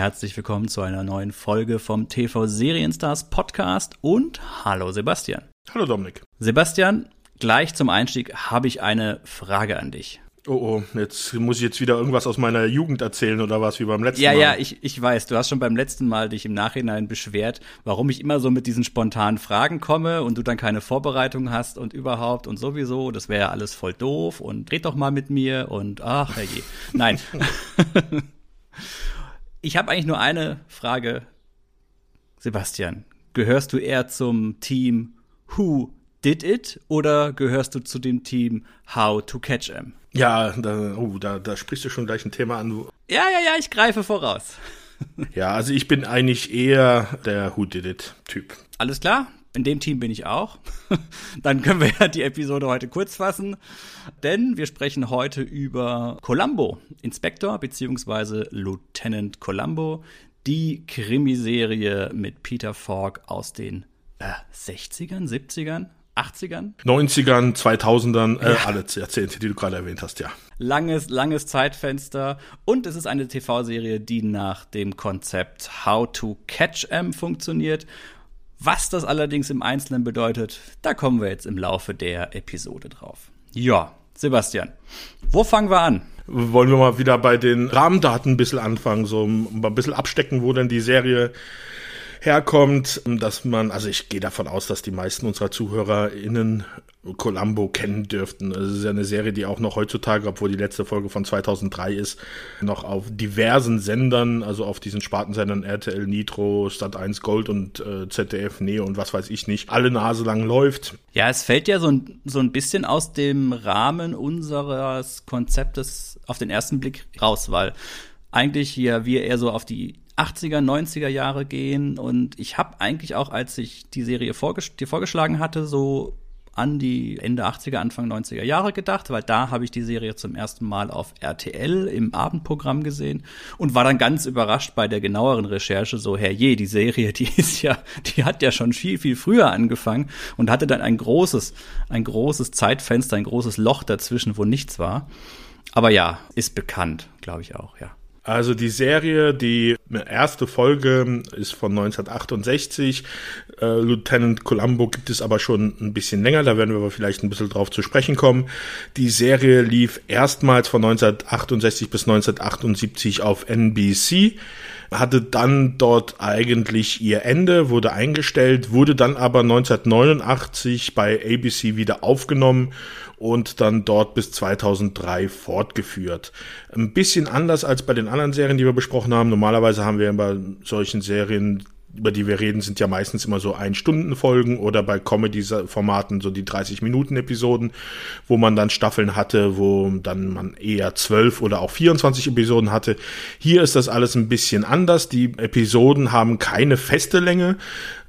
Herzlich willkommen zu einer neuen Folge vom TV Serienstars Podcast und hallo Sebastian. Hallo Dominik. Sebastian, gleich zum Einstieg habe ich eine Frage an dich. Oh oh, jetzt muss ich jetzt wieder irgendwas aus meiner Jugend erzählen oder was wie beim letzten ja, Mal. Ja, ja, ich, ich weiß, du hast schon beim letzten Mal dich im Nachhinein beschwert, warum ich immer so mit diesen spontanen Fragen komme und du dann keine Vorbereitung hast und überhaupt und sowieso, das wäre ja alles voll doof und red doch mal mit mir und ach herrje. Nein. ich habe eigentlich nur eine Frage. Sebastian, gehörst du eher zum Team Who Did It oder gehörst du zu dem Team How to Catch Em? Ja, da, oh, da, da sprichst du schon gleich ein Thema an. Ja, ja, ja, ich greife voraus. ja, also ich bin eigentlich eher der Who Did It Typ. Alles klar? In dem Team bin ich auch. Dann können wir ja die Episode heute kurz fassen, denn wir sprechen heute über Columbo, Inspektor bzw. Lieutenant Columbo, die Krimiserie mit Peter Falk aus den äh, 60ern, 70ern, 80ern? 90ern, 2000ern, äh, ja. alle Jahrzehnte, die du gerade erwähnt hast, ja. Langes, langes Zeitfenster. Und es ist eine TV-Serie, die nach dem Konzept How to Catch Em funktioniert. Was das allerdings im Einzelnen bedeutet, da kommen wir jetzt im Laufe der Episode drauf. Ja, Sebastian, wo fangen wir an? Wollen wir mal wieder bei den Rahmendaten ein bisschen anfangen, so ein bisschen abstecken, wo denn die Serie herkommt, dass man, also ich gehe davon aus, dass die meisten unserer ZuhörerInnen Columbo kennen dürften. Es ist ja eine Serie, die auch noch heutzutage, obwohl die letzte Folge von 2003 ist, noch auf diversen Sendern, also auf diesen Spartensendern RTL Nitro, Stat 1 Gold und äh, ZDF Neo und was weiß ich nicht, alle Nase lang läuft. Ja, es fällt ja so ein, so ein bisschen aus dem Rahmen unseres Konzeptes auf den ersten Blick raus, weil eigentlich hier wir eher so auf die 80er, 90er Jahre gehen. Und ich habe eigentlich auch, als ich die Serie vorges dir vorgeschlagen hatte, so an die Ende 80er, Anfang 90er Jahre gedacht, weil da habe ich die Serie zum ersten Mal auf RTL im Abendprogramm gesehen und war dann ganz überrascht bei der genaueren Recherche, so herrje, die Serie, die ist ja, die hat ja schon viel, viel früher angefangen und hatte dann ein großes, ein großes Zeitfenster, ein großes Loch dazwischen, wo nichts war. Aber ja, ist bekannt, glaube ich auch, ja. Also die Serie, die erste Folge ist von 1968. Äh, Lieutenant Columbo gibt es aber schon ein bisschen länger, da werden wir aber vielleicht ein bisschen drauf zu sprechen kommen. Die Serie lief erstmals von 1968 bis 1978 auf NBC hatte dann dort eigentlich ihr Ende, wurde eingestellt, wurde dann aber 1989 bei ABC wieder aufgenommen und dann dort bis 2003 fortgeführt. Ein bisschen anders als bei den anderen Serien, die wir besprochen haben. Normalerweise haben wir bei solchen Serien über die wir reden, sind ja meistens immer so Ein-Stunden-Folgen oder bei Comedy-Formaten so die 30-Minuten-Episoden, wo man dann Staffeln hatte, wo dann man eher 12 oder auch 24 Episoden hatte. Hier ist das alles ein bisschen anders. Die Episoden haben keine feste Länge,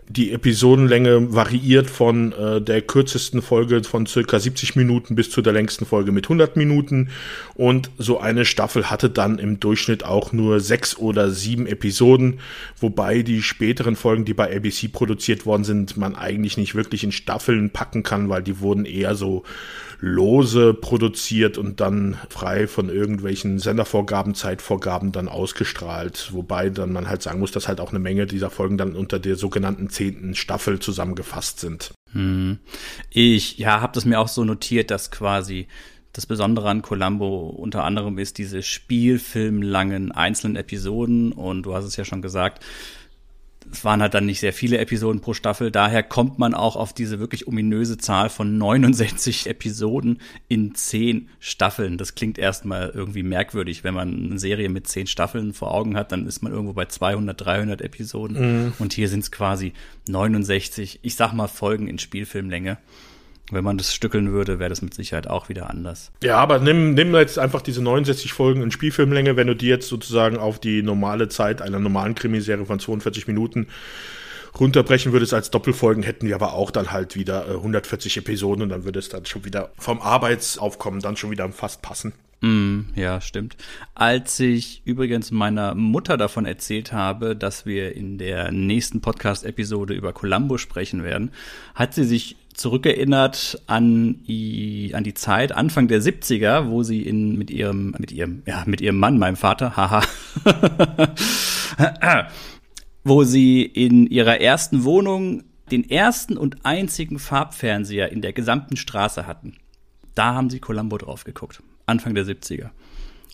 die Episodenlänge variiert von äh, der kürzesten Folge von circa 70 Minuten bis zu der längsten Folge mit 100 Minuten. Und so eine Staffel hatte dann im Durchschnitt auch nur sechs oder sieben Episoden, wobei die späteren Folgen, die bei ABC produziert worden sind, man eigentlich nicht wirklich in Staffeln packen kann, weil die wurden eher so lose produziert und dann frei von irgendwelchen Sendervorgaben, Zeitvorgaben dann ausgestrahlt. Wobei dann man halt sagen muss, dass halt auch eine Menge dieser Folgen dann unter der sogenannten zehnten Staffel zusammengefasst sind. Hm. Ich ja, habe das mir auch so notiert, dass quasi das Besondere an Columbo unter anderem ist diese spielfilmlangen einzelnen Episoden und du hast es ja schon gesagt, es waren halt dann nicht sehr viele Episoden pro Staffel. Daher kommt man auch auf diese wirklich ominöse Zahl von 69 Episoden in 10 Staffeln. Das klingt erstmal irgendwie merkwürdig. Wenn man eine Serie mit 10 Staffeln vor Augen hat, dann ist man irgendwo bei 200, 300 Episoden. Mhm. Und hier sind es quasi 69, ich sag mal, Folgen in Spielfilmlänge. Wenn man das stückeln würde, wäre das mit Sicherheit auch wieder anders. Ja, aber nimm, nimm jetzt einfach diese 69 Folgen in Spielfilmlänge, wenn du die jetzt sozusagen auf die normale Zeit einer normalen Krimiserie von 42 Minuten runterbrechen würdest als Doppelfolgen, hätten wir aber auch dann halt wieder 140 äh, Episoden und dann würde es dann schon wieder vom Arbeitsaufkommen dann schon wieder fast passen. Mm, ja, stimmt. Als ich übrigens meiner Mutter davon erzählt habe, dass wir in der nächsten Podcast-Episode über Columbo sprechen werden, hat sie sich zurückerinnert an die, an die Zeit Anfang der 70er, wo sie in, mit ihrem, mit ihrem, ja, mit ihrem Mann, meinem Vater, haha, wo sie in ihrer ersten Wohnung den ersten und einzigen Farbfernseher in der gesamten Straße hatten. Da haben sie Columbo drauf geguckt. Anfang der 70er.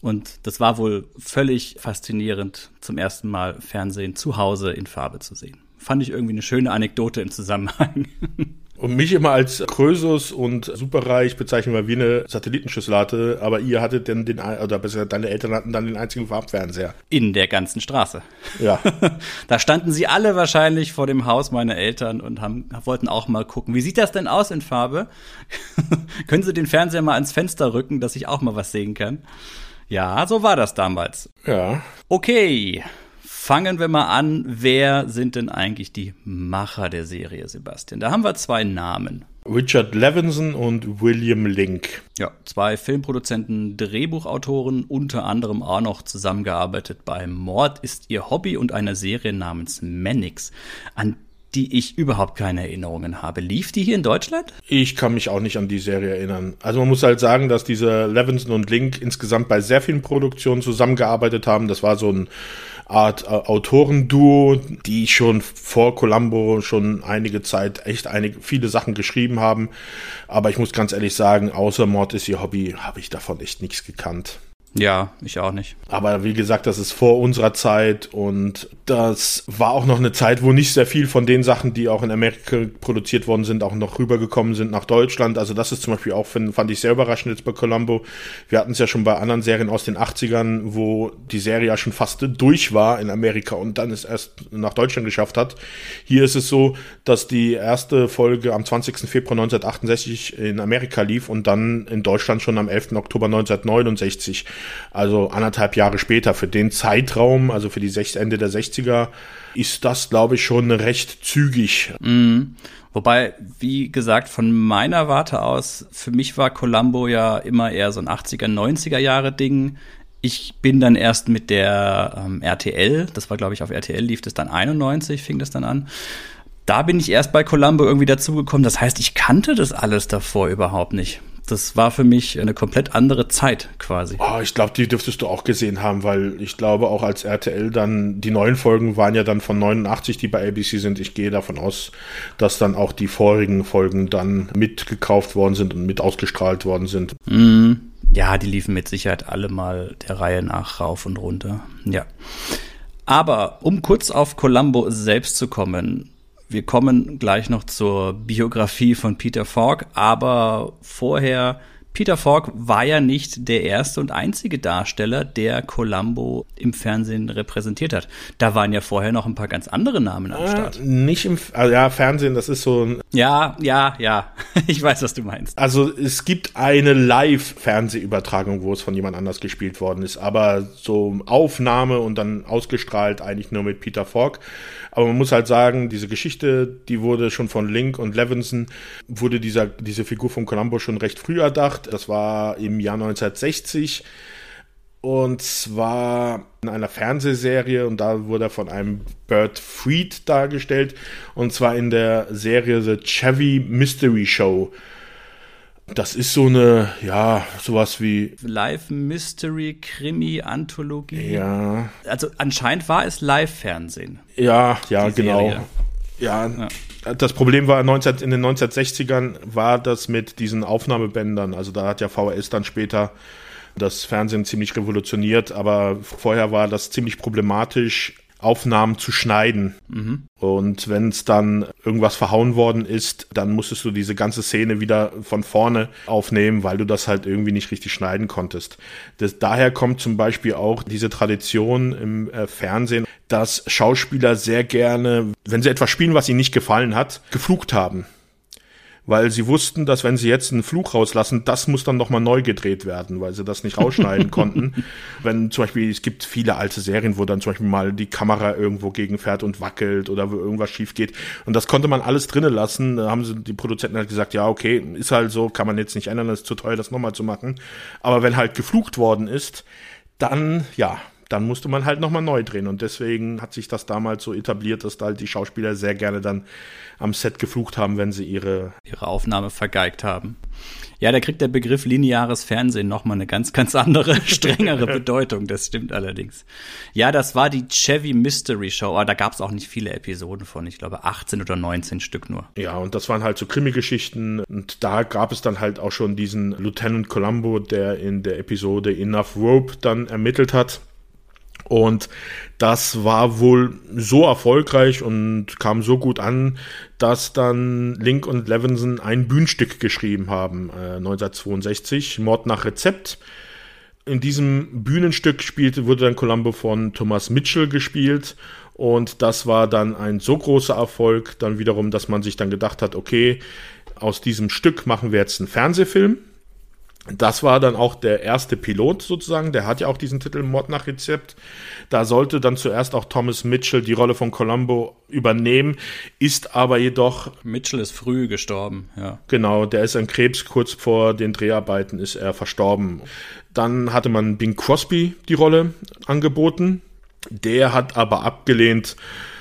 Und das war wohl völlig faszinierend, zum ersten Mal Fernsehen zu Hause in Farbe zu sehen. Fand ich irgendwie eine schöne Anekdote im Zusammenhang. Und mich immer als Krösus und superreich bezeichnen wir wie eine Satellitenschüssel hatte, aber ihr hattet denn den, oder besser deine Eltern hatten dann den einzigen Farbfernseher. In der ganzen Straße. Ja. da standen sie alle wahrscheinlich vor dem Haus meiner Eltern und haben, wollten auch mal gucken. Wie sieht das denn aus in Farbe? Können Sie den Fernseher mal ans Fenster rücken, dass ich auch mal was sehen kann? Ja, so war das damals. Ja. Okay. Fangen wir mal an, wer sind denn eigentlich die Macher der Serie, Sebastian? Da haben wir zwei Namen. Richard Levinson und William Link. Ja, zwei Filmproduzenten, Drehbuchautoren, unter anderem auch noch zusammengearbeitet bei Mord ist ihr Hobby und einer Serie namens Mannix, an die ich überhaupt keine Erinnerungen habe. Lief die hier in Deutschland? Ich kann mich auch nicht an die Serie erinnern. Also man muss halt sagen, dass diese Levinson und Link insgesamt bei sehr vielen Produktionen zusammengearbeitet haben. Das war so ein Art äh, Autorenduo, die schon vor Columbo schon einige Zeit echt einige, viele Sachen geschrieben haben. Aber ich muss ganz ehrlich sagen, außer Mord ist ihr Hobby, habe ich davon echt nichts gekannt. Ja, ich auch nicht. Aber wie gesagt, das ist vor unserer Zeit und das war auch noch eine Zeit, wo nicht sehr viel von den Sachen, die auch in Amerika produziert worden sind, auch noch rübergekommen sind nach Deutschland. Also das ist zum Beispiel auch, fand ich sehr überraschend jetzt bei Columbo. Wir hatten es ja schon bei anderen Serien aus den 80ern, wo die Serie ja schon fast durch war in Amerika und dann es erst nach Deutschland geschafft hat. Hier ist es so, dass die erste Folge am 20. Februar 1968 in Amerika lief und dann in Deutschland schon am 11. Oktober 1969 also anderthalb Jahre später. Für den Zeitraum, also für die Ende der 60er, ist das, glaube ich, schon recht zügig. Mhm. Wobei, wie gesagt, von meiner Warte aus, für mich war Columbo ja immer eher so ein 80er, 90er Jahre Ding. Ich bin dann erst mit der ähm, RTL, das war glaube ich auf RTL, lief das dann 91, fing das dann an. Da bin ich erst bei Columbo irgendwie dazugekommen. Das heißt, ich kannte das alles davor überhaupt nicht das war für mich eine komplett andere Zeit quasi. Oh, ich glaube, die dürftest du auch gesehen haben, weil ich glaube auch als RTL dann, die neuen Folgen waren ja dann von 89, die bei ABC sind. Ich gehe davon aus, dass dann auch die vorigen Folgen dann mitgekauft worden sind und mit ausgestrahlt worden sind. Mm, ja, die liefen mit Sicherheit alle mal der Reihe nach rauf und runter. Ja. Aber um kurz auf Columbo selbst zu kommen, wir kommen gleich noch zur Biografie von Peter Falk, aber vorher Peter Falk war ja nicht der erste und einzige Darsteller, der Columbo im Fernsehen repräsentiert hat. Da waren ja vorher noch ein paar ganz andere Namen am Start. Äh, nicht im, also ja, Fernsehen, das ist so ein. Ja, ja, ja. ich weiß, was du meinst. Also es gibt eine Live-Fernsehübertragung, wo es von jemand anders gespielt worden ist, aber so Aufnahme und dann ausgestrahlt eigentlich nur mit Peter Falk. Aber man muss halt sagen, diese Geschichte, die wurde schon von Link und Levinson, wurde dieser, diese Figur von Columbo schon recht früh erdacht. Das war im Jahr 1960. Und zwar in einer Fernsehserie und da wurde er von einem Bert Fried dargestellt. Und zwar in der Serie The Chevy Mystery Show. Das ist so eine, ja, sowas wie. Live Mystery, Krimi, Anthologie. Ja. Also anscheinend war es Live-Fernsehen. Ja, ja, genau. Ja, ja, das Problem war 19, in den 1960ern war das mit diesen Aufnahmebändern. Also da hat ja VHS dann später das Fernsehen ziemlich revolutioniert, aber vorher war das ziemlich problematisch Aufnahmen zu schneiden. Mhm. Und wenn es dann irgendwas verhauen worden ist, dann musstest du diese ganze Szene wieder von vorne aufnehmen, weil du das halt irgendwie nicht richtig schneiden konntest. Das, daher kommt zum Beispiel auch diese Tradition im äh, Fernsehen, dass Schauspieler sehr gerne, wenn sie etwas spielen, was ihnen nicht gefallen hat, geflucht haben weil sie wussten, dass wenn sie jetzt einen Fluch rauslassen, das muss dann nochmal neu gedreht werden, weil sie das nicht rausschneiden konnten. Wenn zum Beispiel, es gibt viele alte Serien, wo dann zum Beispiel mal die Kamera irgendwo gegenfährt und wackelt oder wo irgendwas schief geht. Und das konnte man alles drinnen lassen. Da haben sie die Produzenten halt gesagt, ja, okay, ist halt so, kann man jetzt nicht ändern, das ist zu teuer, das nochmal zu machen. Aber wenn halt geflucht worden ist, dann, ja, dann musste man halt nochmal neu drehen. Und deswegen hat sich das damals so etabliert, dass da halt die Schauspieler sehr gerne dann am Set geflucht haben, wenn sie ihre, ihre Aufnahme vergeigt haben. Ja, da kriegt der Begriff lineares Fernsehen nochmal eine ganz, ganz andere, strengere Bedeutung. Das stimmt allerdings. Ja, das war die Chevy Mystery Show, aber da gab es auch nicht viele Episoden von. Ich glaube 18 oder 19 Stück nur. Ja, und das waren halt so Krimi-Geschichten. Und da gab es dann halt auch schon diesen Lieutenant Columbo, der in der Episode Enough Rope dann ermittelt hat. Und das war wohl so erfolgreich und kam so gut an, dass dann Link und Levinson ein Bühnenstück geschrieben haben, äh, 1962, Mord nach Rezept. In diesem Bühnenstück spielte, wurde dann Columbo von Thomas Mitchell gespielt und das war dann ein so großer Erfolg, dann wiederum, dass man sich dann gedacht hat, okay, aus diesem Stück machen wir jetzt einen Fernsehfilm das war dann auch der erste Pilot sozusagen, der hat ja auch diesen Titel Mord nach Rezept. Da sollte dann zuerst auch Thomas Mitchell die Rolle von Columbo übernehmen, ist aber jedoch. Mitchell ist früh gestorben, ja. Genau, der ist an Krebs, kurz vor den Dreharbeiten ist er verstorben. Dann hatte man Bing Crosby die Rolle angeboten. Der hat aber abgelehnt,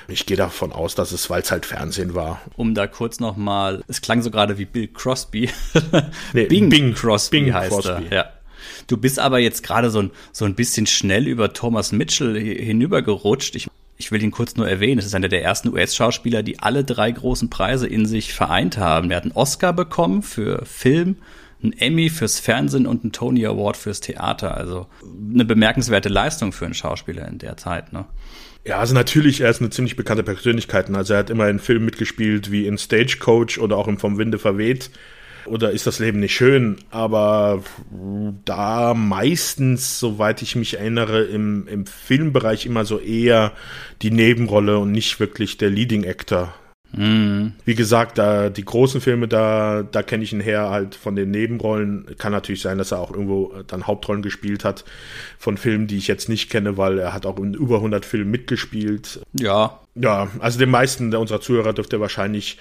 ich gehe davon aus, dass es, weil es halt Fernsehen war. Um da kurz nochmal, es klang so gerade wie Bill Crosby. nee, Bing, Bing Crosby Bing heißt Crosby. er. Ja. Du bist aber jetzt gerade so ein, so ein bisschen schnell über Thomas Mitchell hinübergerutscht. Ich, ich will ihn kurz nur erwähnen. Es ist einer der ersten US-Schauspieler, die alle drei großen Preise in sich vereint haben. Er hat einen Oscar bekommen für Film, einen Emmy fürs Fernsehen und einen Tony Award fürs Theater. Also eine bemerkenswerte Leistung für einen Schauspieler in der Zeit. Ne? Ja, also natürlich, er ist eine ziemlich bekannte Persönlichkeit. Also er hat immer in Filmen mitgespielt, wie in Stagecoach oder auch im Vom Winde verweht. Oder ist das Leben nicht schön? Aber da meistens, soweit ich mich erinnere, im, im Filmbereich immer so eher die Nebenrolle und nicht wirklich der Leading Actor. Mhm. Wie gesagt, da die großen Filme, da, da kenne ich ihn her halt von den Nebenrollen. Kann natürlich sein, dass er auch irgendwo dann Hauptrollen gespielt hat von Filmen, die ich jetzt nicht kenne, weil er hat auch in über 100 Filmen mitgespielt. Ja. Ja, also den meisten unserer Zuhörer dürfte wahrscheinlich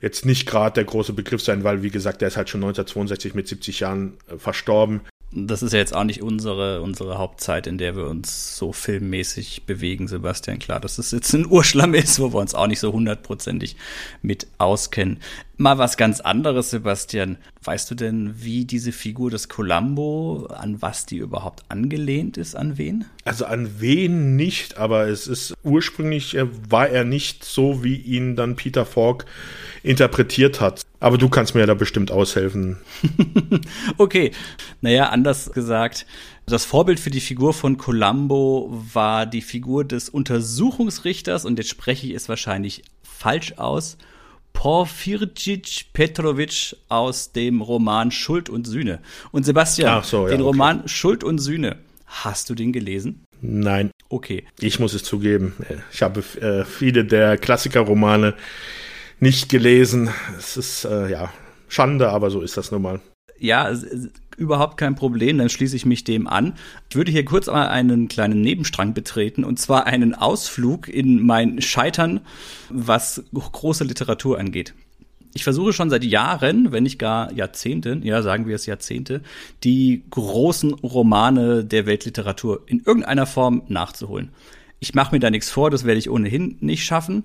jetzt nicht gerade der große Begriff sein, weil wie gesagt, der ist halt schon 1962 mit 70 Jahren äh, verstorben das ist ja jetzt auch nicht unsere, unsere Hauptzeit, in der wir uns so filmmäßig bewegen, Sebastian. Klar, dass es jetzt ein Urschlamm ist, wo wir uns auch nicht so hundertprozentig mit auskennen. Mal was ganz anderes, Sebastian. Weißt du denn, wie diese Figur des Columbo, an was die überhaupt angelehnt ist, an wen? Also an wen nicht, aber es ist ursprünglich äh, war er nicht so, wie ihn dann Peter Falk interpretiert hat. Aber du kannst mir ja da bestimmt aushelfen. okay. Naja, anders gesagt, das Vorbild für die Figur von Columbo war die Figur des Untersuchungsrichters, und jetzt spreche ich es wahrscheinlich falsch aus, Porfirjic Petrovic aus dem Roman Schuld und Sühne. Und Sebastian, so, ja, den okay. Roman Schuld und Sühne, hast du den gelesen? Nein. Okay. Ich muss es zugeben. Ich habe äh, viele der Klassikerromane nicht gelesen. Es ist äh, ja Schande, aber so ist das nun mal. Ja, überhaupt kein Problem, dann schließe ich mich dem an. Ich würde hier kurz mal einen kleinen Nebenstrang betreten und zwar einen Ausflug in mein Scheitern, was große Literatur angeht. Ich versuche schon seit Jahren, wenn nicht gar Jahrzehnten, ja, sagen wir es Jahrzehnte, die großen Romane der Weltliteratur in irgendeiner Form nachzuholen. Ich mache mir da nichts vor, das werde ich ohnehin nicht schaffen.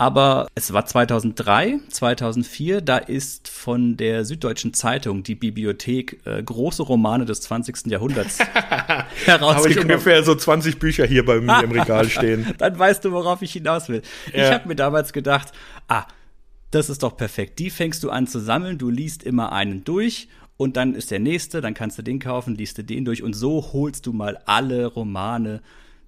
Aber es war 2003, 2004, da ist von der Süddeutschen Zeitung die Bibliothek äh, große Romane des 20. Jahrhunderts herausgekommen. Habe ich ungefähr so 20 Bücher hier bei mir im Regal stehen. Dann weißt du, worauf ich hinaus will. Ja. Ich habe mir damals gedacht, ah, das ist doch perfekt. Die fängst du an zu sammeln, du liest immer einen durch und dann ist der nächste, dann kannst du den kaufen, liest du den durch und so holst du mal alle Romane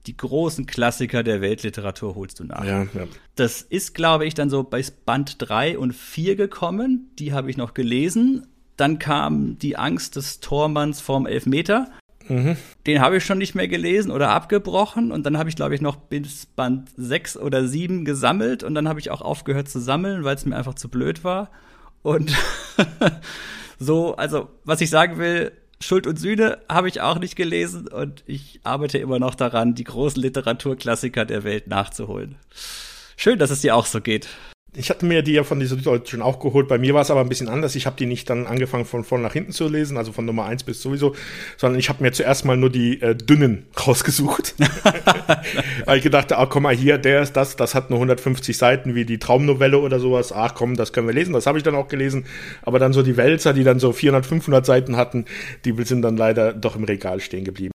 die großen Klassiker der Weltliteratur holst du nach. Ja, ja. Das ist, glaube ich, dann so bei Band 3 und 4 gekommen. Die habe ich noch gelesen. Dann kam die Angst des Tormanns vorm Elfmeter. Mhm. Den habe ich schon nicht mehr gelesen oder abgebrochen. Und dann habe ich, glaube ich, noch bis Band 6 oder 7 gesammelt. Und dann habe ich auch aufgehört zu sammeln, weil es mir einfach zu blöd war. Und so, also, was ich sagen will, Schuld und Sühne habe ich auch nicht gelesen und ich arbeite immer noch daran, die großen Literaturklassiker der Welt nachzuholen. Schön, dass es dir auch so geht. Ich hatte mir die ja von dieser Süddeutschen auch geholt. Bei mir war es aber ein bisschen anders. Ich habe die nicht dann angefangen von vorne nach hinten zu lesen, also von Nummer eins bis sowieso, sondern ich habe mir zuerst mal nur die äh, dünnen rausgesucht. Weil ich gedacht, ah, komm mal hier, der ist das, das hat nur 150 Seiten wie die Traumnovelle oder sowas. Ach komm, das können wir lesen. Das habe ich dann auch gelesen. Aber dann so die Wälzer, die dann so 400, 500 Seiten hatten, die sind dann leider doch im Regal stehen geblieben.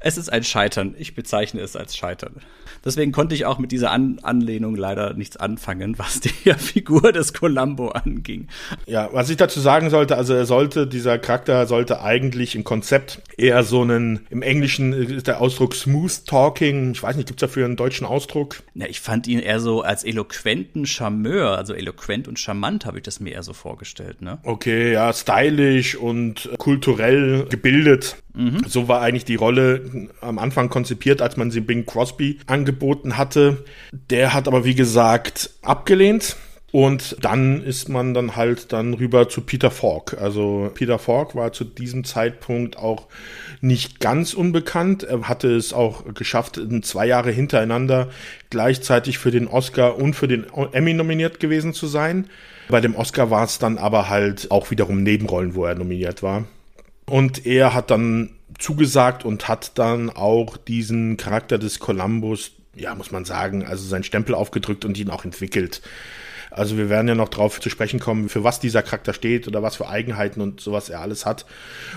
Es ist ein Scheitern. Ich bezeichne es als Scheitern. Deswegen konnte ich auch mit dieser An Anlehnung leider nichts anfangen, was die Figur des Columbo anging. Ja, was ich dazu sagen sollte, also er sollte, dieser Charakter sollte eigentlich im Konzept eher so einen, im Englischen ist der Ausdruck Smooth Talking, ich weiß nicht, gibt's dafür einen deutschen Ausdruck? Ja, ich fand ihn eher so als eloquenten Charmeur, also eloquent und charmant habe ich das mir eher so vorgestellt, ne? Okay, ja, stylisch und kulturell gebildet. Mhm. So war eigentlich die Rolle am Anfang konzipiert, als man sie Bing Crosby angeboten hatte. Der hat aber, wie gesagt, abgelehnt. Und dann ist man dann halt dann rüber zu Peter Falk. Also Peter Falk war zu diesem Zeitpunkt auch nicht ganz unbekannt. Er hatte es auch geschafft, zwei Jahre hintereinander gleichzeitig für den Oscar und für den Emmy nominiert gewesen zu sein. Bei dem Oscar war es dann aber halt auch wiederum Nebenrollen, wo er nominiert war. Und er hat dann zugesagt und hat dann auch diesen Charakter des Columbus, ja, muss man sagen, also seinen Stempel aufgedrückt und ihn auch entwickelt. Also wir werden ja noch drauf zu sprechen kommen, für was dieser Charakter steht oder was für Eigenheiten und sowas er alles hat.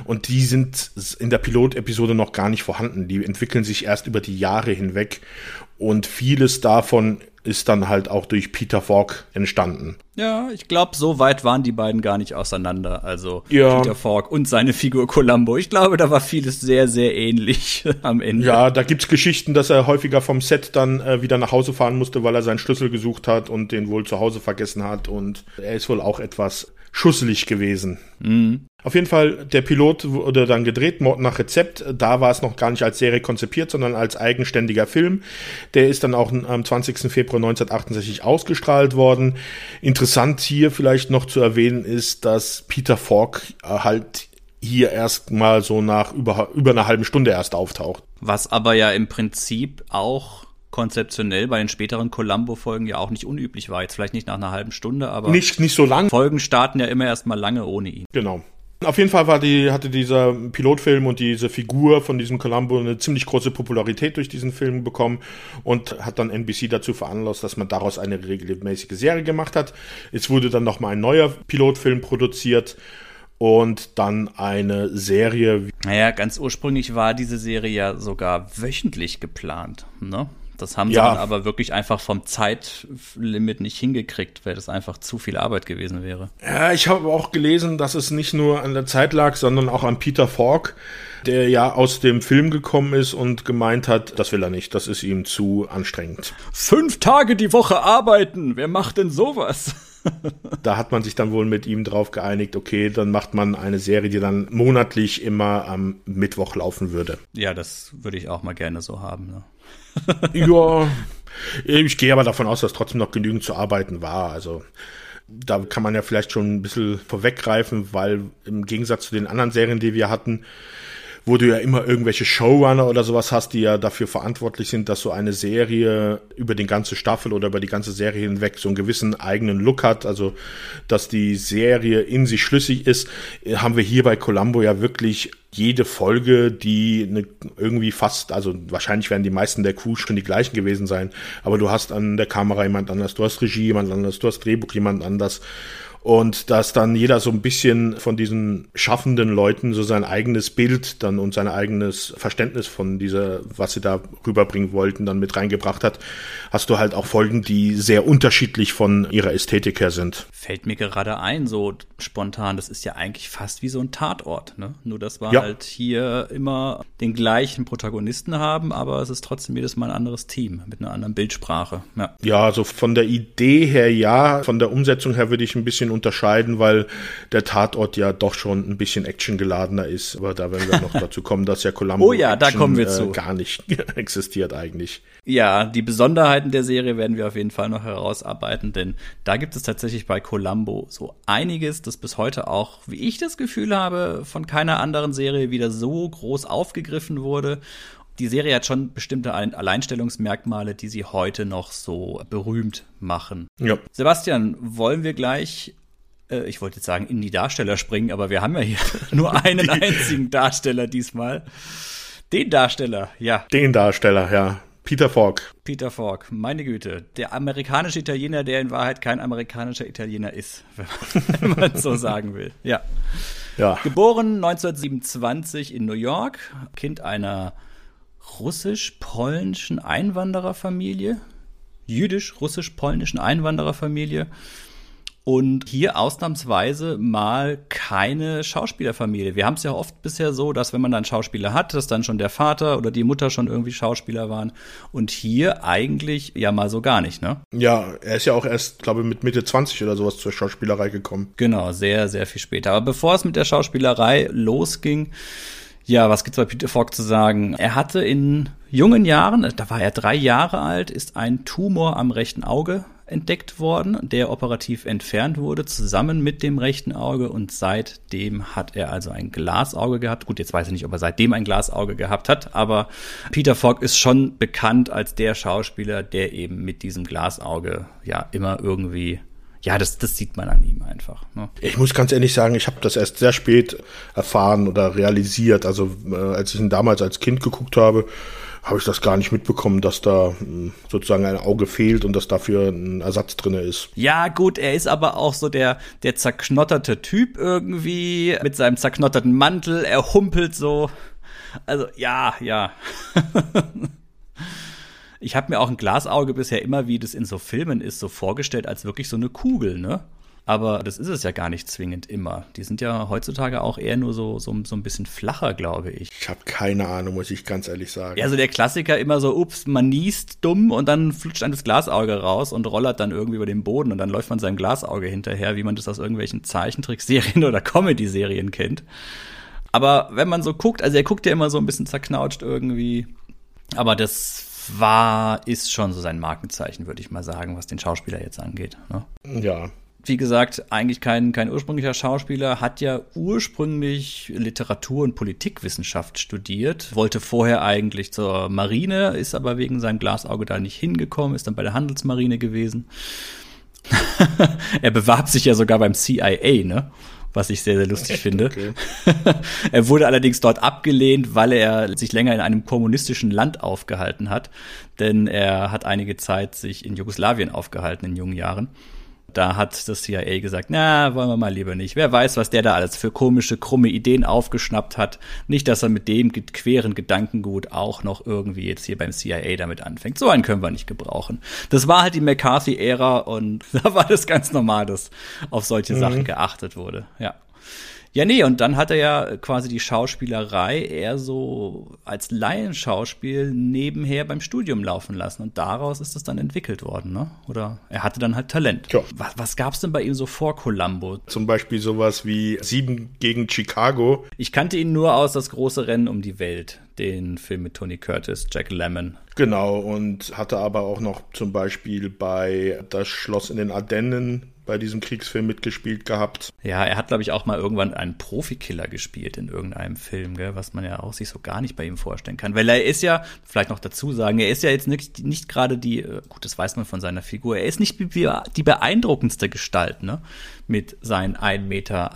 Und die sind in der Pilotepisode noch gar nicht vorhanden. Die entwickeln sich erst über die Jahre hinweg. Und vieles davon ist dann halt auch durch Peter Falk entstanden. Ja, ich glaube, so weit waren die beiden gar nicht auseinander. Also ja. Peter Falk und seine Figur Columbo. Ich glaube, da war vieles sehr, sehr ähnlich am Ende. Ja, da gibt's Geschichten, dass er häufiger vom Set dann äh, wieder nach Hause fahren musste, weil er seinen Schlüssel gesucht hat und den wohl zu Hause vergessen hat. Und er ist wohl auch etwas schusselig gewesen. Mhm. Auf jeden Fall, der Pilot wurde dann gedreht, Mord nach Rezept. Da war es noch gar nicht als Serie konzipiert, sondern als eigenständiger Film. Der ist dann auch am 20. Februar 1968 ausgestrahlt worden. Interessant hier vielleicht noch zu erwähnen ist, dass Peter Falk halt hier erst mal so nach über, über einer halben Stunde erst auftaucht. Was aber ja im Prinzip auch konzeptionell bei den späteren Columbo-Folgen ja auch nicht unüblich war. Jetzt vielleicht nicht nach einer halben Stunde, aber nicht, nicht so lang. Folgen starten ja immer erst mal lange ohne ihn. Genau. Auf jeden Fall war die, hatte dieser Pilotfilm und diese Figur von diesem Columbo eine ziemlich große Popularität durch diesen Film bekommen und hat dann NBC dazu veranlasst, dass man daraus eine regelmäßige Serie gemacht hat. Es wurde dann nochmal ein neuer Pilotfilm produziert und dann eine Serie. Naja, ganz ursprünglich war diese Serie ja sogar wöchentlich geplant, ne? Das haben sie ja. dann aber wirklich einfach vom Zeitlimit nicht hingekriegt, weil das einfach zu viel Arbeit gewesen wäre. Ja, ich habe auch gelesen, dass es nicht nur an der Zeit lag, sondern auch an Peter Falk, der ja aus dem Film gekommen ist und gemeint hat, das will er nicht, das ist ihm zu anstrengend. Fünf Tage die Woche arbeiten, wer macht denn sowas? da hat man sich dann wohl mit ihm drauf geeinigt, okay, dann macht man eine Serie, die dann monatlich immer am Mittwoch laufen würde. Ja, das würde ich auch mal gerne so haben. Ne? ja, ich gehe aber davon aus, dass trotzdem noch genügend zu arbeiten war. Also da kann man ja vielleicht schon ein bisschen vorweggreifen, weil im Gegensatz zu den anderen Serien, die wir hatten, wo du ja immer irgendwelche Showrunner oder sowas hast, die ja dafür verantwortlich sind, dass so eine Serie über die ganze Staffel oder über die ganze Serie hinweg so einen gewissen eigenen Look hat, also dass die Serie in sich schlüssig ist, haben wir hier bei Columbo ja wirklich jede Folge, die eine, irgendwie fast, also wahrscheinlich werden die meisten der Crew schon die gleichen gewesen sein, aber du hast an der Kamera jemand anders, du hast Regie jemand anders, du hast Drehbuch jemand anders und dass dann jeder so ein bisschen von diesen schaffenden Leuten so sein eigenes Bild dann und sein eigenes Verständnis von dieser, was sie da rüberbringen wollten, dann mit reingebracht hat, hast du halt auch Folgen, die sehr unterschiedlich von ihrer Ästhetik her sind. Fällt mir gerade ein, so spontan, das ist ja eigentlich fast wie so ein Tatort, ne? Nur, dass wir ja. halt hier immer den gleichen Protagonisten haben, aber es ist trotzdem jedes Mal ein anderes Team mit einer anderen Bildsprache. Ja, ja also von der Idee her ja, von der Umsetzung her würde ich ein bisschen unterscheiden, weil der Tatort ja doch schon ein bisschen actiongeladener ist. Aber da werden wir noch dazu kommen, dass ja Columbo oh ja, da kommen wir äh, zu. gar nicht existiert eigentlich. Ja, die Besonderheiten der Serie werden wir auf jeden Fall noch herausarbeiten, denn da gibt es tatsächlich bei Columbo so einiges, das bis heute auch, wie ich das Gefühl habe, von keiner anderen Serie wieder so groß aufgegriffen wurde die Serie hat schon bestimmte Alleinstellungsmerkmale, die sie heute noch so berühmt machen. Ja. Sebastian, wollen wir gleich äh, ich wollte jetzt sagen, in die Darsteller springen, aber wir haben ja hier nur einen einzigen Darsteller diesmal. Den Darsteller, ja. Den Darsteller, ja. Peter Falk. Peter Falk, meine Güte. Der amerikanische Italiener, der in Wahrheit kein amerikanischer Italiener ist, wenn man so sagen will. Ja. ja. Geboren 1927 in New York, Kind einer russisch-polnischen Einwandererfamilie, jüdisch-russisch-polnischen Einwandererfamilie und hier ausnahmsweise mal keine Schauspielerfamilie. Wir haben es ja oft bisher so, dass wenn man dann Schauspieler hat, dass dann schon der Vater oder die Mutter schon irgendwie Schauspieler waren. Und hier eigentlich ja mal so gar nicht, ne? Ja, er ist ja auch erst, glaube ich, mit Mitte 20 oder sowas zur Schauspielerei gekommen. Genau, sehr, sehr viel später. Aber bevor es mit der Schauspielerei losging, ja, was gibt's bei Peter Falk zu sagen? Er hatte in jungen Jahren, da war er drei Jahre alt, ist ein Tumor am rechten Auge entdeckt worden, der operativ entfernt wurde, zusammen mit dem rechten Auge. Und seitdem hat er also ein Glasauge gehabt. Gut, jetzt weiß ich nicht, ob er seitdem ein Glasauge gehabt hat, aber Peter Falk ist schon bekannt als der Schauspieler, der eben mit diesem Glasauge ja immer irgendwie ja, das, das sieht man an ihm einfach. Ne? Ich muss ganz ehrlich sagen, ich habe das erst sehr spät erfahren oder realisiert. Also äh, als ich ihn damals als Kind geguckt habe, habe ich das gar nicht mitbekommen, dass da hm, sozusagen ein Auge fehlt und dass dafür ein Ersatz drin ist. Ja, gut, er ist aber auch so der, der zerknotterte Typ irgendwie mit seinem zerknotterten Mantel. Er humpelt so. Also, ja, ja. ich habe mir auch ein Glasauge bisher immer, wie das in so Filmen ist, so vorgestellt, als wirklich so eine Kugel, ne? Aber das ist es ja gar nicht zwingend immer. Die sind ja heutzutage auch eher nur so, so, so ein bisschen flacher, glaube ich. Ich habe keine Ahnung, muss ich ganz ehrlich sagen. Ja, also der Klassiker immer so, ups, man niest dumm und dann flutscht einem das Glasauge raus und rollert dann irgendwie über den Boden und dann läuft man seinem Glasauge hinterher, wie man das aus irgendwelchen Zeichentrickserien oder Comedy-Serien kennt. Aber wenn man so guckt, also er guckt ja immer so ein bisschen zerknautscht irgendwie. Aber das war, ist schon so sein Markenzeichen, würde ich mal sagen, was den Schauspieler jetzt angeht. Ne? Ja, wie gesagt, eigentlich kein, kein ursprünglicher Schauspieler, hat ja ursprünglich Literatur- und Politikwissenschaft studiert, wollte vorher eigentlich zur Marine, ist aber wegen seinem Glasauge da nicht hingekommen, ist dann bei der Handelsmarine gewesen. er bewarb sich ja sogar beim CIA, ne? Was ich sehr, sehr lustig Echt? finde. Okay. er wurde allerdings dort abgelehnt, weil er sich länger in einem kommunistischen Land aufgehalten hat. Denn er hat einige Zeit sich in Jugoslawien aufgehalten in jungen Jahren. Da hat das CIA gesagt, na, wollen wir mal lieber nicht. Wer weiß, was der da alles für komische, krumme Ideen aufgeschnappt hat. Nicht, dass er mit dem queren Gedankengut auch noch irgendwie jetzt hier beim CIA damit anfängt. So einen können wir nicht gebrauchen. Das war halt die McCarthy-Ära und da war das ganz normal, dass auf solche mhm. Sachen geachtet wurde. Ja. Ja, nee, und dann hat er ja quasi die Schauspielerei eher so als Laienschauspiel nebenher beim Studium laufen lassen. Und daraus ist es dann entwickelt worden, ne? Oder er hatte dann halt Talent. Ja. Was, was gab's denn bei ihm so vor Columbo? Zum Beispiel sowas wie Sieben gegen Chicago. Ich kannte ihn nur aus Das große Rennen um die Welt, den Film mit Tony Curtis, Jack Lemmon. Genau, und hatte aber auch noch zum Beispiel bei Das Schloss in den Ardennen bei diesem Kriegsfilm mitgespielt gehabt. Ja, er hat, glaube ich, auch mal irgendwann einen Profikiller gespielt in irgendeinem Film, gell, was man ja auch sich so gar nicht bei ihm vorstellen kann. Weil er ist ja, vielleicht noch dazu sagen, er ist ja jetzt nicht, nicht gerade die, äh, gut, das weiß man von seiner Figur, er ist nicht die beeindruckendste Gestalt, ne? Mit seinen 1,68 Meter.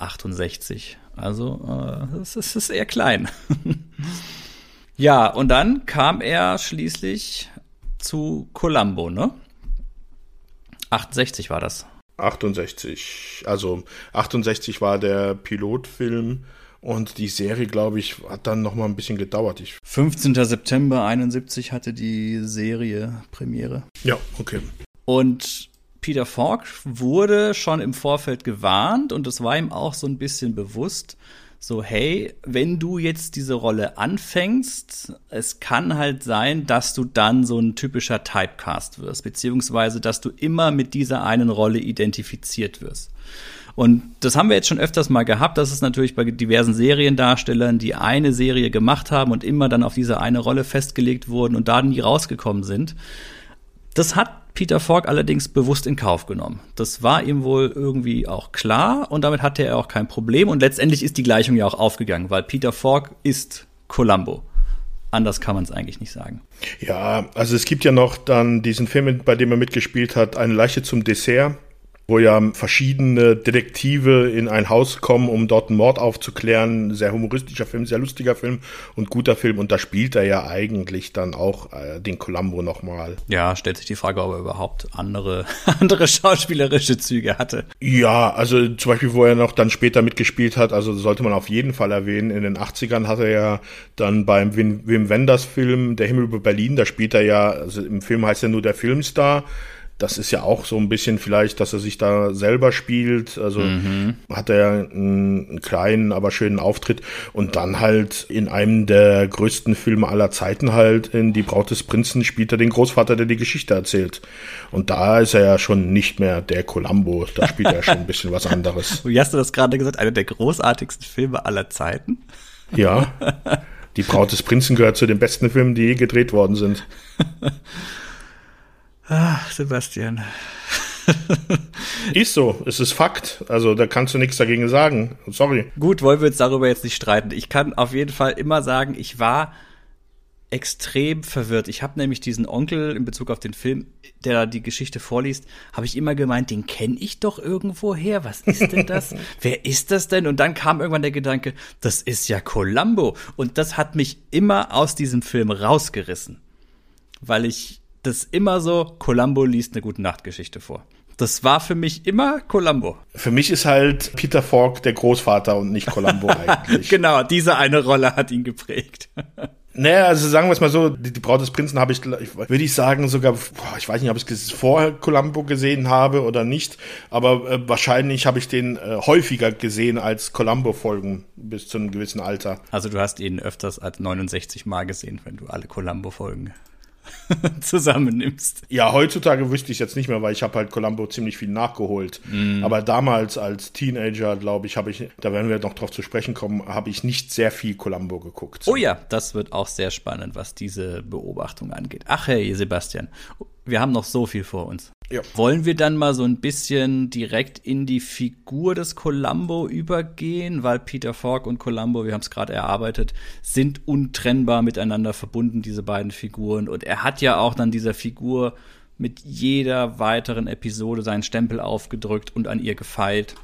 Also, äh, es ist, ist eher klein. ja, und dann kam er schließlich zu Columbo, ne? 68 war das. 68. Also 68 war der Pilotfilm und die Serie, glaube ich, hat dann noch mal ein bisschen gedauert. Ich 15. September 71 hatte die Serie Premiere. Ja, okay. Und Peter Falk wurde schon im Vorfeld gewarnt und es war ihm auch so ein bisschen bewusst, so, hey, wenn du jetzt diese Rolle anfängst, es kann halt sein, dass du dann so ein typischer Typecast wirst, beziehungsweise, dass du immer mit dieser einen Rolle identifiziert wirst. Und das haben wir jetzt schon öfters mal gehabt, dass es natürlich bei diversen Seriendarstellern, die eine Serie gemacht haben und immer dann auf diese eine Rolle festgelegt wurden und da nie rausgekommen sind. Das hat Peter Falk allerdings bewusst in Kauf genommen. Das war ihm wohl irgendwie auch klar und damit hatte er auch kein Problem und letztendlich ist die Gleichung ja auch aufgegangen, weil Peter Falk ist Columbo. Anders kann man es eigentlich nicht sagen. Ja, also es gibt ja noch dann diesen Film, bei dem er mitgespielt hat, Eine Leiche zum Dessert wo ja verschiedene Detektive in ein Haus kommen, um dort einen Mord aufzuklären. Sehr humoristischer Film, sehr lustiger Film und guter Film. Und da spielt er ja eigentlich dann auch äh, den Columbo nochmal. Ja, stellt sich die Frage, ob er überhaupt andere, andere schauspielerische Züge hatte. Ja, also zum Beispiel, wo er noch dann später mitgespielt hat, also sollte man auf jeden Fall erwähnen. In den 80ern hat er ja dann beim Wim, Wim Wenders Film Der Himmel über Berlin, da spielt er ja, also im Film heißt er nur der Filmstar das ist ja auch so ein bisschen vielleicht, dass er sich da selber spielt. Also mhm. hat er einen, einen, kleinen, aber schönen Auftritt und dann halt in einem der größten Filme aller Zeiten halt in Die Braut des Prinzen spielt er den Großvater, der die Geschichte erzählt. Und da ist er ja schon nicht mehr der Columbo, da spielt er schon ein bisschen was anderes. Wie hast du das gerade gesagt? Einer der großartigsten Filme aller Zeiten? Ja. Die Braut des Prinzen gehört zu den besten Filmen, die je gedreht worden sind. Ach, Sebastian. ist so, es ist Fakt. Also da kannst du nichts dagegen sagen. Sorry. Gut, wollen wir uns darüber jetzt nicht streiten. Ich kann auf jeden Fall immer sagen, ich war extrem verwirrt. Ich habe nämlich diesen Onkel in Bezug auf den Film, der die Geschichte vorliest, habe ich immer gemeint, den kenne ich doch irgendwo her. Was ist denn das? Wer ist das denn? Und dann kam irgendwann der Gedanke, das ist ja Columbo. Und das hat mich immer aus diesem Film rausgerissen. Weil ich das immer so, Columbo liest eine gute Nachtgeschichte vor. Das war für mich immer Columbo. Für mich ist halt Peter Falk der Großvater und nicht Columbo eigentlich. genau, diese eine Rolle hat ihn geprägt. Naja, also sagen wir es mal so, die, die Braut des Prinzen habe ich, würde ich sagen, sogar, ich weiß nicht, ob ich es vorher Columbo gesehen habe oder nicht, aber äh, wahrscheinlich habe ich den äh, häufiger gesehen als Columbo-Folgen bis zu einem gewissen Alter. Also du hast ihn öfters als 69 Mal gesehen, wenn du alle Columbo-Folgen zusammennimmst. Ja, heutzutage wüsste ich jetzt nicht mehr, weil ich habe halt Columbo ziemlich viel nachgeholt. Mm. Aber damals als Teenager, glaube ich, habe ich, da werden wir noch drauf zu sprechen kommen, habe ich nicht sehr viel Columbo geguckt. Oh ja, das wird auch sehr spannend, was diese Beobachtung angeht. Ach hey, Sebastian, wir haben noch so viel vor uns. Ja. Wollen wir dann mal so ein bisschen direkt in die Figur des Columbo übergehen, weil Peter Falk und Columbo, wir haben es gerade erarbeitet, sind untrennbar miteinander verbunden, diese beiden Figuren. Und er hat ja auch dann dieser Figur mit jeder weiteren Episode seinen Stempel aufgedrückt und an ihr gefeilt.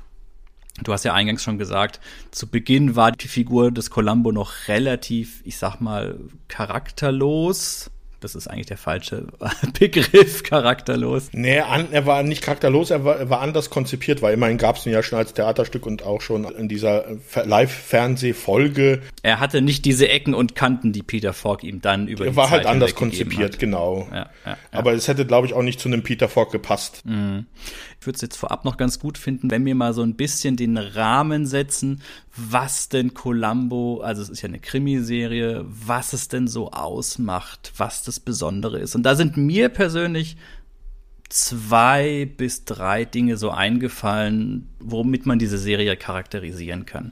Du hast ja eingangs schon gesagt, zu Beginn war die Figur des Columbo noch relativ, ich sag mal, charakterlos das ist eigentlich der falsche Begriff, charakterlos. Nee, an, er war nicht charakterlos, er war, er war anders konzipiert, weil immerhin gab es ihn ja schon als Theaterstück und auch schon in dieser Live-Fernsehfolge. Er hatte nicht diese Ecken und Kanten, die Peter Falk ihm dann über er die war halt Zeit halt anders konzipiert, genau. Ja, ja, ja. Aber es hätte, glaube ich, auch nicht zu einem Peter Falk gepasst. Mhm. Ich würde es jetzt vorab noch ganz gut finden, wenn wir mal so ein bisschen den Rahmen setzen, was denn Columbo, also es ist ja eine Krimiserie, was es denn so ausmacht, was das Besondere ist. Und da sind mir persönlich zwei bis drei Dinge so eingefallen, womit man diese Serie charakterisieren kann.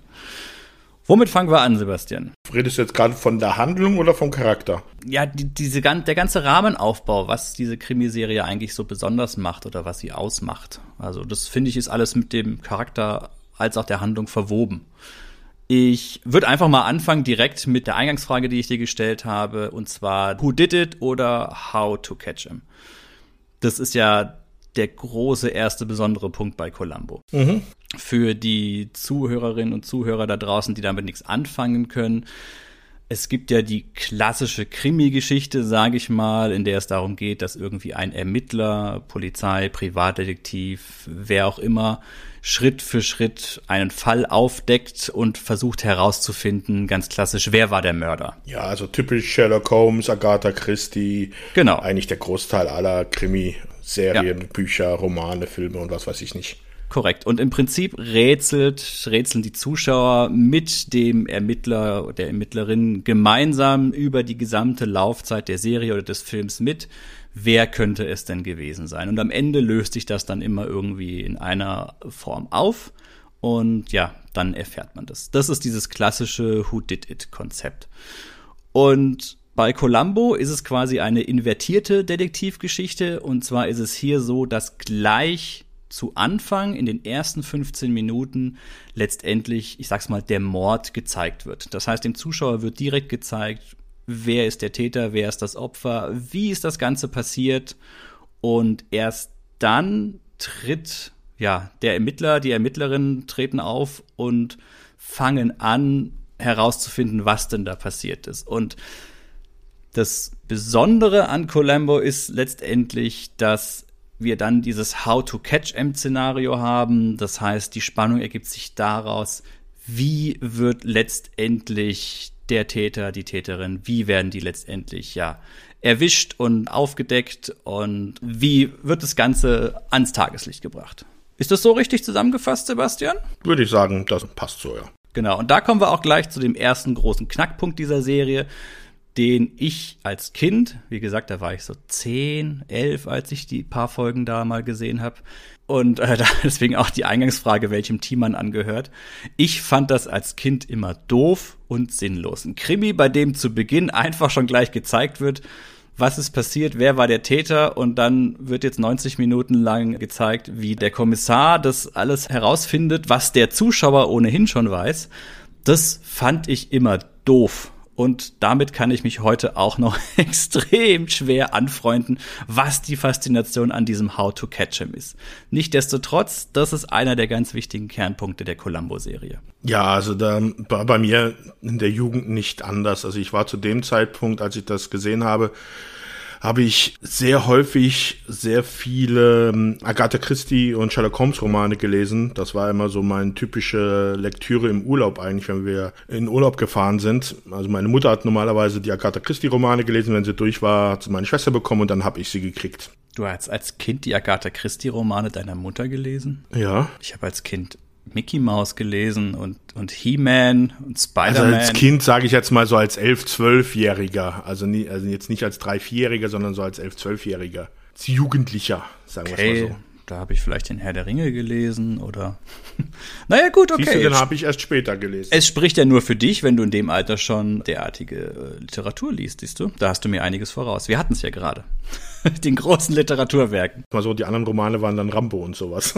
Womit fangen wir an, Sebastian? Redest du jetzt gerade von der Handlung oder vom Charakter? Ja, die, diese, der ganze Rahmenaufbau, was diese Krimiserie eigentlich so besonders macht oder was sie ausmacht. Also das finde ich ist alles mit dem Charakter als auch der Handlung verwoben. Ich würde einfach mal anfangen direkt mit der Eingangsfrage, die ich dir gestellt habe, und zwar Who did it oder How to catch him. Das ist ja der große erste besondere Punkt bei Columbo. Mhm. Für die Zuhörerinnen und Zuhörer da draußen, die damit nichts anfangen können. Es gibt ja die klassische Krimi-Geschichte, sage ich mal, in der es darum geht, dass irgendwie ein Ermittler, Polizei, Privatdetektiv, wer auch immer, Schritt für Schritt einen Fall aufdeckt und versucht herauszufinden, ganz klassisch, wer war der Mörder. Ja, also typisch Sherlock Holmes, Agatha Christie. Genau. Eigentlich der Großteil aller Krimi Serien, ja. Bücher, Romane, Filme und was weiß ich nicht. Korrekt. Und im Prinzip rätselt, rätseln die Zuschauer mit dem Ermittler, der Ermittlerin gemeinsam über die gesamte Laufzeit der Serie oder des Films mit. Wer könnte es denn gewesen sein? Und am Ende löst sich das dann immer irgendwie in einer Form auf. Und ja, dann erfährt man das. Das ist dieses klassische Who Did It Konzept. Und bei Columbo ist es quasi eine invertierte Detektivgeschichte und zwar ist es hier so, dass gleich zu Anfang in den ersten 15 Minuten letztendlich, ich sag's mal, der Mord gezeigt wird. Das heißt, dem Zuschauer wird direkt gezeigt, wer ist der Täter, wer ist das Opfer, wie ist das Ganze passiert und erst dann tritt ja der Ermittler, die Ermittlerinnen treten auf und fangen an herauszufinden, was denn da passiert ist und das Besondere an Columbo ist letztendlich, dass wir dann dieses How-to-Catch-M-Szenario haben. Das heißt, die Spannung ergibt sich daraus, wie wird letztendlich der Täter, die Täterin, wie werden die letztendlich ja erwischt und aufgedeckt und wie wird das Ganze ans Tageslicht gebracht. Ist das so richtig zusammengefasst, Sebastian? Würde ich sagen, das passt so, ja. Genau, und da kommen wir auch gleich zu dem ersten großen Knackpunkt dieser Serie den ich als Kind, wie gesagt, da war ich so zehn, elf, als ich die paar Folgen da mal gesehen habe. Und äh, deswegen auch die Eingangsfrage, welchem Team man angehört. Ich fand das als Kind immer doof und sinnlos. Ein Krimi, bei dem zu Beginn einfach schon gleich gezeigt wird, was ist passiert, wer war der Täter und dann wird jetzt 90 Minuten lang gezeigt, wie der Kommissar das alles herausfindet, was der Zuschauer ohnehin schon weiß. Das fand ich immer doof. Und damit kann ich mich heute auch noch extrem schwer anfreunden, was die Faszination an diesem How to Catch Him ist. Nichtsdestotrotz, das ist einer der ganz wichtigen Kernpunkte der Columbo-Serie. Ja, also da war bei mir in der Jugend nicht anders. Also ich war zu dem Zeitpunkt, als ich das gesehen habe, habe ich sehr häufig sehr viele ähm, Agatha Christie und Sherlock Holmes Romane gelesen. Das war immer so meine typische Lektüre im Urlaub eigentlich, wenn wir in Urlaub gefahren sind. Also meine Mutter hat normalerweise die Agatha Christie Romane gelesen, wenn sie durch war, hat sie meine Schwester bekommen und dann habe ich sie gekriegt. Du hast als Kind die Agatha Christie Romane deiner Mutter gelesen? Ja. Ich habe als Kind Mickey Mouse gelesen und, und He-Man und Spider-Man. Also als Kind sage ich jetzt mal so als 11-, 12-Jähriger. Also, nie, also jetzt nicht als 3-, 4-Jähriger, sondern so als 11-, 12-Jähriger. Als Jugendlicher, sagen okay. wir es mal so. Da habe ich vielleicht den Herr der Ringe gelesen oder. naja, gut, okay. Siehst du, den habe ich erst später gelesen. Es spricht ja nur für dich, wenn du in dem Alter schon derartige äh, Literatur liest, siehst du? Da hast du mir einiges voraus. Wir hatten es ja gerade. den großen Literaturwerken. Mal so, die anderen Romane waren dann Rambo und sowas.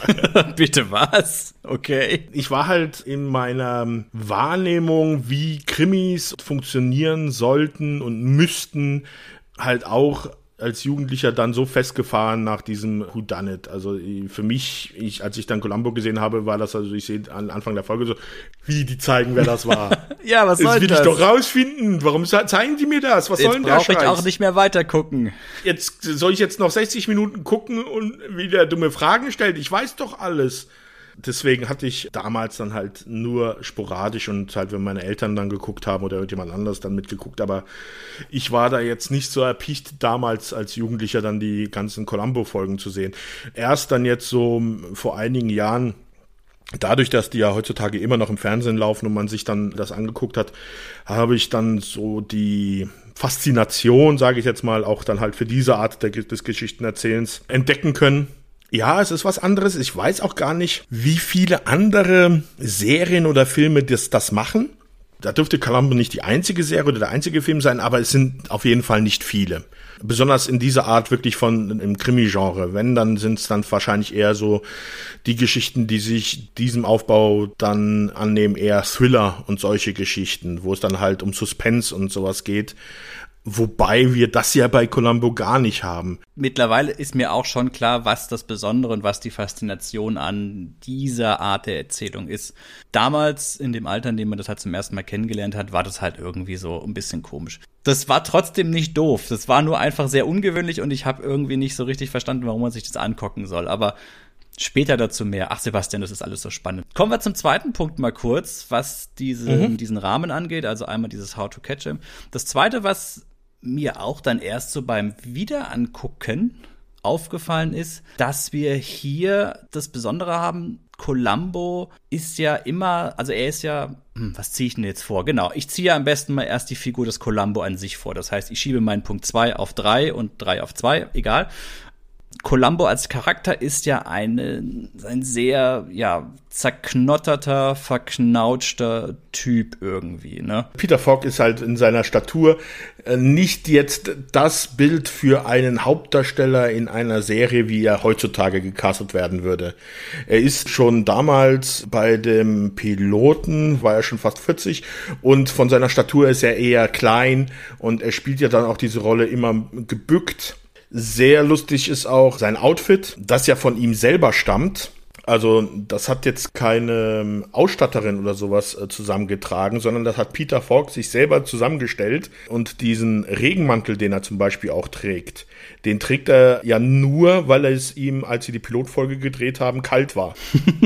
Bitte was? Okay. Ich war halt in meiner Wahrnehmung, wie Krimis funktionieren sollten und müssten, halt auch als Jugendlicher dann so festgefahren nach diesem Who Done It. Also für mich, ich, als ich dann Columbo gesehen habe, war das also, ich sehe an Anfang der Folge so, wie die zeigen, wer das war. ja, was soll das? will das? ich doch rausfinden. Warum zeigen die mir das? Was jetzt soll denn der Scheiß? ich auch nicht mehr weiter gucken. Jetzt soll ich jetzt noch 60 Minuten gucken und wieder dumme Fragen stellen. Ich weiß doch alles deswegen hatte ich damals dann halt nur sporadisch und halt, wenn meine Eltern dann geguckt haben oder jemand anders dann mitgeguckt, aber ich war da jetzt nicht so erpicht, damals als Jugendlicher dann die ganzen Columbo-Folgen zu sehen. Erst dann jetzt so vor einigen Jahren Dadurch, dass die ja heutzutage immer noch im Fernsehen laufen und man sich dann das angeguckt hat, habe ich dann so die Faszination, sage ich jetzt mal, auch dann halt für diese Art des Geschichtenerzählens entdecken können. Ja, es ist was anderes. Ich weiß auch gar nicht, wie viele andere Serien oder Filme das, das machen. Da dürfte Columbo nicht die einzige Serie oder der einzige Film sein, aber es sind auf jeden Fall nicht viele. Besonders in dieser Art wirklich von im Krimi-Genre. Wenn, dann sind es dann wahrscheinlich eher so die Geschichten, die sich diesem Aufbau dann annehmen, eher Thriller und solche Geschichten, wo es dann halt um Suspense und sowas geht. Wobei wir das ja bei Columbo gar nicht haben. Mittlerweile ist mir auch schon klar, was das Besondere und was die Faszination an dieser Art der Erzählung ist. Damals, in dem Alter, in dem man das halt zum ersten Mal kennengelernt hat, war das halt irgendwie so ein bisschen komisch. Das war trotzdem nicht doof. Das war nur einfach sehr ungewöhnlich und ich habe irgendwie nicht so richtig verstanden, warum man sich das angucken soll. Aber Später dazu mehr. Ach, Sebastian, das ist alles so spannend. Kommen wir zum zweiten Punkt mal kurz, was diesen, mhm. diesen Rahmen angeht. Also einmal dieses How to Catch Him. Das zweite, was mir auch dann erst so beim Wiederangucken aufgefallen ist, dass wir hier das Besondere haben, Columbo ist ja immer, also er ist ja, hm, was ziehe ich denn jetzt vor? Genau, ich ziehe am besten mal erst die Figur des Columbo an sich vor. Das heißt, ich schiebe meinen Punkt 2 auf 3 und 3 auf 2, egal. Columbo als Charakter ist ja eine, ein sehr, ja, zerknotterter, verknautschter Typ irgendwie, ne? Peter Falk ist halt in seiner Statur äh, nicht jetzt das Bild für einen Hauptdarsteller in einer Serie, wie er heutzutage gecastet werden würde. Er ist schon damals bei dem Piloten, war er schon fast 40 und von seiner Statur ist er eher klein und er spielt ja dann auch diese Rolle immer gebückt sehr lustig ist auch sein Outfit, das ja von ihm selber stammt. Also das hat jetzt keine ähm, Ausstatterin oder sowas äh, zusammengetragen, sondern das hat Peter Falk sich selber zusammengestellt und diesen Regenmantel, den er zum Beispiel auch trägt, den trägt er ja nur, weil es ihm, als sie die Pilotfolge gedreht haben, kalt war.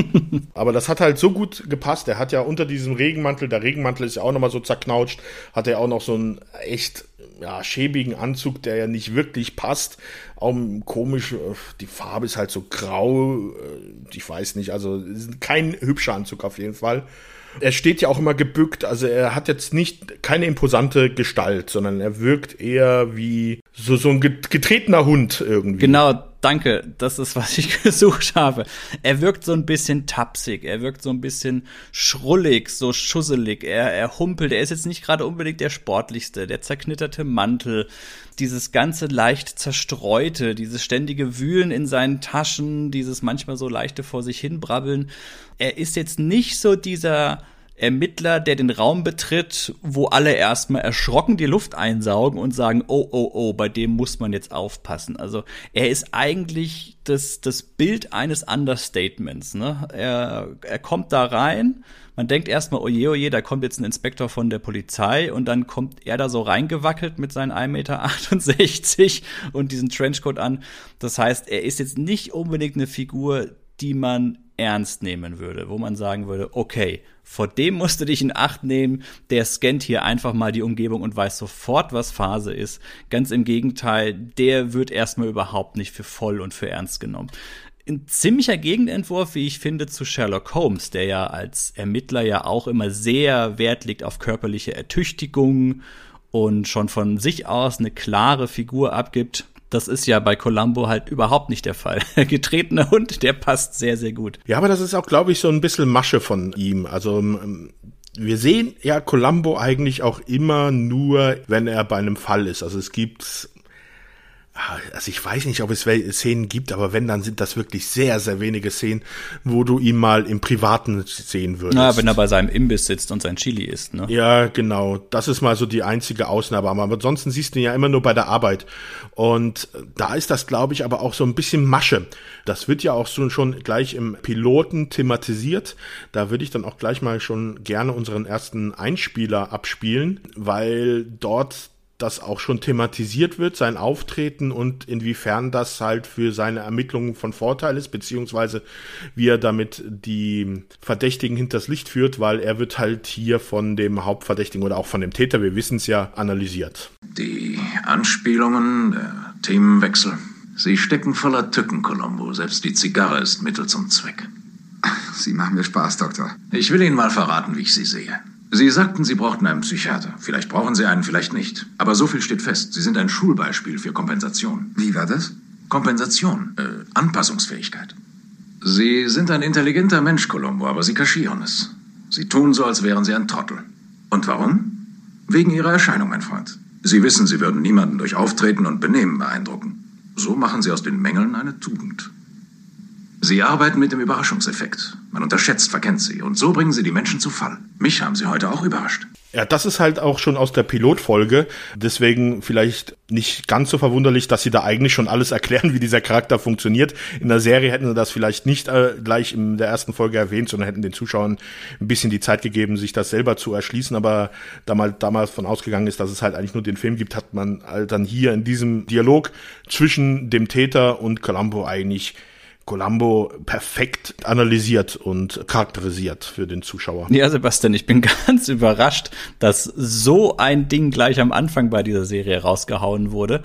Aber das hat halt so gut gepasst. Er hat ja unter diesem Regenmantel, der Regenmantel ist ja auch nochmal so zerknautscht, hat er auch noch so einen echt ja, schäbigen Anzug, der ja nicht wirklich passt. Auch komisch, äh, die Farbe ist halt so grau, äh, ich weiß nicht, also kein hübscher Anzug auf jeden Fall. Er steht ja auch immer gebückt, also er hat jetzt nicht keine imposante Gestalt, sondern er wirkt eher wie so, so ein getretener Hund irgendwie. Genau, danke. Das ist, was ich gesucht habe. Er wirkt so ein bisschen tapsig, er wirkt so ein bisschen schrullig, so schusselig. Er, er humpelt, er ist jetzt nicht gerade unbedingt der sportlichste, der zerknitterte Mantel, dieses ganze leicht zerstreute, dieses ständige Wühlen in seinen Taschen, dieses manchmal so leichte vor sich hinbrabbeln. Er ist jetzt nicht so dieser Ermittler, der den Raum betritt, wo alle erstmal erschrocken die Luft einsaugen und sagen, oh, oh, oh, bei dem muss man jetzt aufpassen. Also er ist eigentlich das, das Bild eines Understatements. Ne? Er, er kommt da rein, man denkt erstmal, oje, oje, da kommt jetzt ein Inspektor von der Polizei und dann kommt er da so reingewackelt mit seinen 1,68 Meter und diesen Trenchcoat an. Das heißt, er ist jetzt nicht unbedingt eine Figur, die man ernst nehmen würde, wo man sagen würde, okay, vor dem musst du dich in Acht nehmen, der scannt hier einfach mal die Umgebung und weiß sofort, was Phase ist. Ganz im Gegenteil, der wird erstmal überhaupt nicht für voll und für ernst genommen. Ein ziemlicher Gegenentwurf, wie ich finde, zu Sherlock Holmes, der ja als Ermittler ja auch immer sehr Wert legt auf körperliche Ertüchtigung und schon von sich aus eine klare Figur abgibt. Das ist ja bei Columbo halt überhaupt nicht der Fall. Getretener Hund, der passt sehr, sehr gut. Ja, aber das ist auch, glaube ich, so ein bisschen Masche von ihm. Also ähm, wir sehen ja Columbo eigentlich auch immer nur, wenn er bei einem Fall ist. Also es gibt also ich weiß nicht, ob es Szenen gibt, aber wenn, dann sind das wirklich sehr, sehr wenige Szenen, wo du ihn mal im Privaten sehen würdest. Na, wenn er bei seinem Imbiss sitzt und sein Chili isst, ne? Ja, genau. Das ist mal so die einzige Ausnahme. Aber ansonsten siehst du ihn ja immer nur bei der Arbeit. Und da ist das, glaube ich, aber auch so ein bisschen Masche. Das wird ja auch so schon gleich im Piloten thematisiert. Da würde ich dann auch gleich mal schon gerne unseren ersten Einspieler abspielen, weil dort das auch schon thematisiert wird, sein Auftreten und inwiefern das halt für seine Ermittlungen von Vorteil ist, beziehungsweise wie er damit die Verdächtigen hinters Licht führt, weil er wird halt hier von dem Hauptverdächtigen oder auch von dem Täter, wir wissen es ja, analysiert. Die Anspielungen, der Themenwechsel, sie stecken voller Tücken, Colombo. Selbst die Zigarre ist Mittel zum Zweck. Sie machen mir Spaß, Doktor. Ich will Ihnen mal verraten, wie ich Sie sehe. Sie sagten, Sie brauchten einen Psychiater. Vielleicht brauchen Sie einen, vielleicht nicht. Aber so viel steht fest. Sie sind ein Schulbeispiel für Kompensation. Wie war das? Kompensation, äh, Anpassungsfähigkeit. Sie sind ein intelligenter Mensch, Colombo, aber Sie kaschieren es. Sie tun so, als wären Sie ein Trottel. Und warum? Wegen Ihrer Erscheinung, mein Freund. Sie wissen, Sie würden niemanden durch Auftreten und Benehmen beeindrucken. So machen Sie aus den Mängeln eine Tugend. Sie arbeiten mit dem Überraschungseffekt. Man unterschätzt, verkennt sie. Und so bringen sie die Menschen zu Fall. Mich haben sie heute auch überrascht. Ja, das ist halt auch schon aus der Pilotfolge. Deswegen vielleicht nicht ganz so verwunderlich, dass sie da eigentlich schon alles erklären, wie dieser Charakter funktioniert. In der Serie hätten sie das vielleicht nicht äh, gleich in der ersten Folge erwähnt, sondern hätten den Zuschauern ein bisschen die Zeit gegeben, sich das selber zu erschließen. Aber da mal damals von ausgegangen ist, dass es halt eigentlich nur den Film gibt, hat man halt dann hier in diesem Dialog zwischen dem Täter und Columbo eigentlich Columbo perfekt analysiert und charakterisiert für den Zuschauer. Ja, Sebastian, ich bin ganz überrascht, dass so ein Ding gleich am Anfang bei dieser Serie rausgehauen wurde.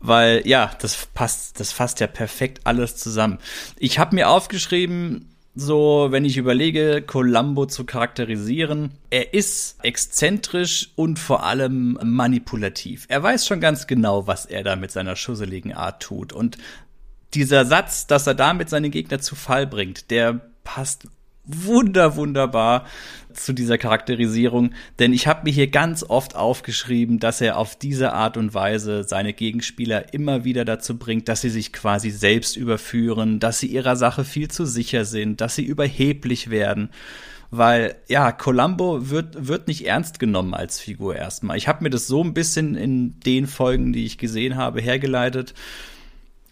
Weil, ja, das passt, das fasst ja perfekt alles zusammen. Ich habe mir aufgeschrieben, so, wenn ich überlege, Columbo zu charakterisieren, er ist exzentrisch und vor allem manipulativ. Er weiß schon ganz genau, was er da mit seiner schusseligen Art tut. Und dieser Satz, dass er damit seine Gegner zu Fall bringt, der passt wunder, wunderbar zu dieser Charakterisierung, denn ich habe mir hier ganz oft aufgeschrieben, dass er auf diese Art und Weise seine Gegenspieler immer wieder dazu bringt, dass sie sich quasi selbst überführen, dass sie ihrer Sache viel zu sicher sind, dass sie überheblich werden. Weil, ja, Columbo wird, wird nicht ernst genommen als Figur erstmal. Ich habe mir das so ein bisschen in den Folgen, die ich gesehen habe, hergeleitet.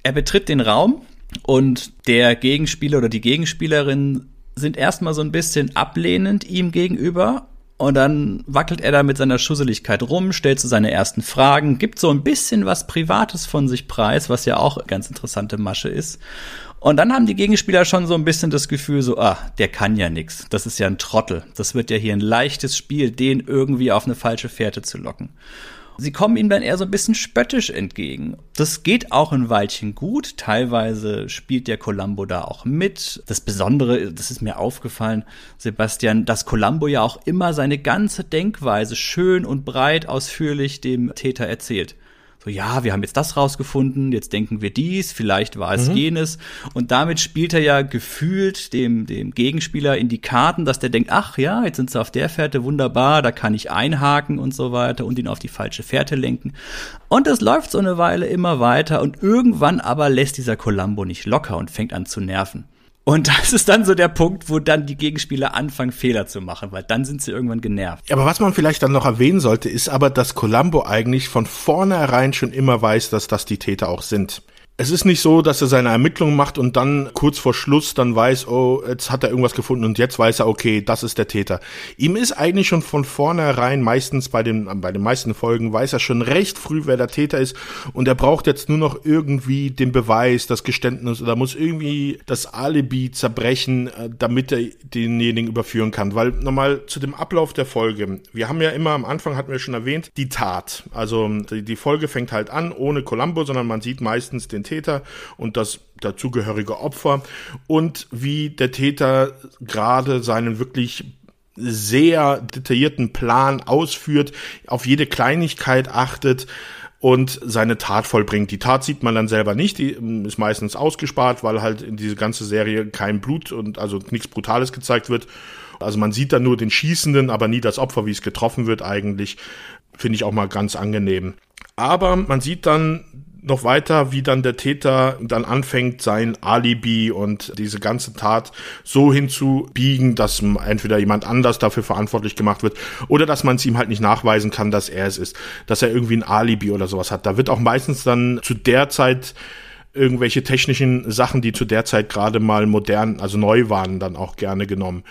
Er betritt den Raum und der Gegenspieler oder die Gegenspielerin sind erstmal so ein bisschen ablehnend ihm gegenüber und dann wackelt er da mit seiner Schusseligkeit rum, stellt so seine ersten Fragen, gibt so ein bisschen was Privates von sich preis, was ja auch ganz interessante Masche ist. Und dann haben die Gegenspieler schon so ein bisschen das Gefühl, so, ah, der kann ja nix. Das ist ja ein Trottel. Das wird ja hier ein leichtes Spiel, den irgendwie auf eine falsche Fährte zu locken. Sie kommen ihm dann eher so ein bisschen spöttisch entgegen. Das geht auch ein Weilchen gut. Teilweise spielt der Columbo da auch mit. Das Besondere, das ist mir aufgefallen, Sebastian, dass Columbo ja auch immer seine ganze Denkweise schön und breit ausführlich dem Täter erzählt so, ja, wir haben jetzt das rausgefunden, jetzt denken wir dies, vielleicht war es mhm. jenes. Und damit spielt er ja gefühlt dem, dem Gegenspieler in die Karten, dass der denkt, ach ja, jetzt sind sie auf der Fährte wunderbar, da kann ich einhaken und so weiter und ihn auf die falsche Fährte lenken. Und es läuft so eine Weile immer weiter und irgendwann aber lässt dieser Columbo nicht locker und fängt an zu nerven. Und das ist dann so der Punkt, wo dann die Gegenspieler anfangen, Fehler zu machen, weil dann sind sie irgendwann genervt. Aber was man vielleicht dann noch erwähnen sollte, ist aber, dass Columbo eigentlich von vornherein schon immer weiß, dass das die Täter auch sind. Es ist nicht so, dass er seine Ermittlungen macht und dann kurz vor Schluss dann weiß, oh, jetzt hat er irgendwas gefunden und jetzt weiß er, okay, das ist der Täter. Ihm ist eigentlich schon von vornherein, meistens bei den, bei den meisten Folgen, weiß er schon recht früh, wer der Täter ist und er braucht jetzt nur noch irgendwie den Beweis, das Geständnis oder muss irgendwie das Alibi zerbrechen, äh, damit er denjenigen überführen kann. Weil nochmal zu dem Ablauf der Folge. Wir haben ja immer am Anfang, hatten wir schon erwähnt, die Tat. Also die, die Folge fängt halt an ohne Columbo, sondern man sieht meistens den den Täter und das dazugehörige Opfer und wie der Täter gerade seinen wirklich sehr detaillierten Plan ausführt, auf jede Kleinigkeit achtet und seine Tat vollbringt. Die Tat sieht man dann selber nicht, die ist meistens ausgespart, weil halt in diese ganze Serie kein Blut und also nichts Brutales gezeigt wird. Also man sieht dann nur den Schießenden, aber nie das Opfer, wie es getroffen wird eigentlich. Finde ich auch mal ganz angenehm. Aber man sieht dann noch weiter, wie dann der Täter dann anfängt, sein Alibi und diese ganze Tat so hinzubiegen, dass entweder jemand anders dafür verantwortlich gemacht wird oder dass man es ihm halt nicht nachweisen kann, dass er es ist, dass er irgendwie ein Alibi oder sowas hat. Da wird auch meistens dann zu der Zeit irgendwelche technischen Sachen, die zu der Zeit gerade mal modern, also neu waren, dann auch gerne genommen.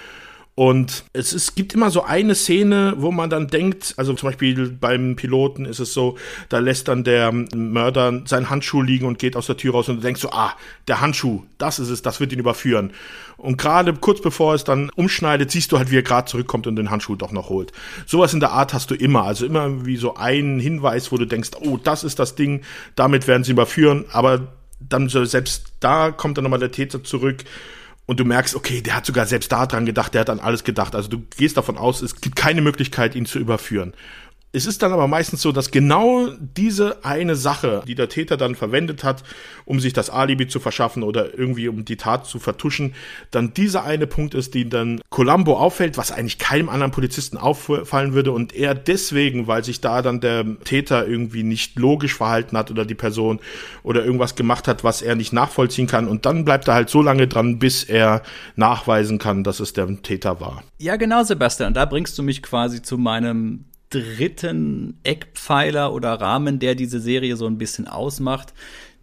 Und es, es gibt immer so eine Szene, wo man dann denkt, also zum Beispiel beim Piloten ist es so, da lässt dann der Mörder seinen Handschuh liegen und geht aus der Tür raus und du denkst so, ah, der Handschuh, das ist es, das wird ihn überführen. Und gerade kurz bevor es dann umschneidet, siehst du halt, wie er gerade zurückkommt und den Handschuh doch noch holt. Sowas in der Art hast du immer, also immer wie so einen Hinweis, wo du denkst, oh, das ist das Ding, damit werden sie überführen, aber dann selbst da kommt dann nochmal der Täter zurück und du merkst, okay, der hat sogar selbst da dran gedacht, der hat an alles gedacht. Also du gehst davon aus, es gibt keine Möglichkeit, ihn zu überführen. Es ist dann aber meistens so, dass genau diese eine Sache, die der Täter dann verwendet hat, um sich das Alibi zu verschaffen oder irgendwie um die Tat zu vertuschen, dann dieser eine Punkt ist, die dann Columbo auffällt, was eigentlich keinem anderen Polizisten auffallen würde und er deswegen, weil sich da dann der Täter irgendwie nicht logisch verhalten hat oder die Person oder irgendwas gemacht hat, was er nicht nachvollziehen kann und dann bleibt er halt so lange dran, bis er nachweisen kann, dass es der Täter war. Ja, genau, Sebastian. Da bringst du mich quasi zu meinem dritten Eckpfeiler oder Rahmen, der diese Serie so ein bisschen ausmacht.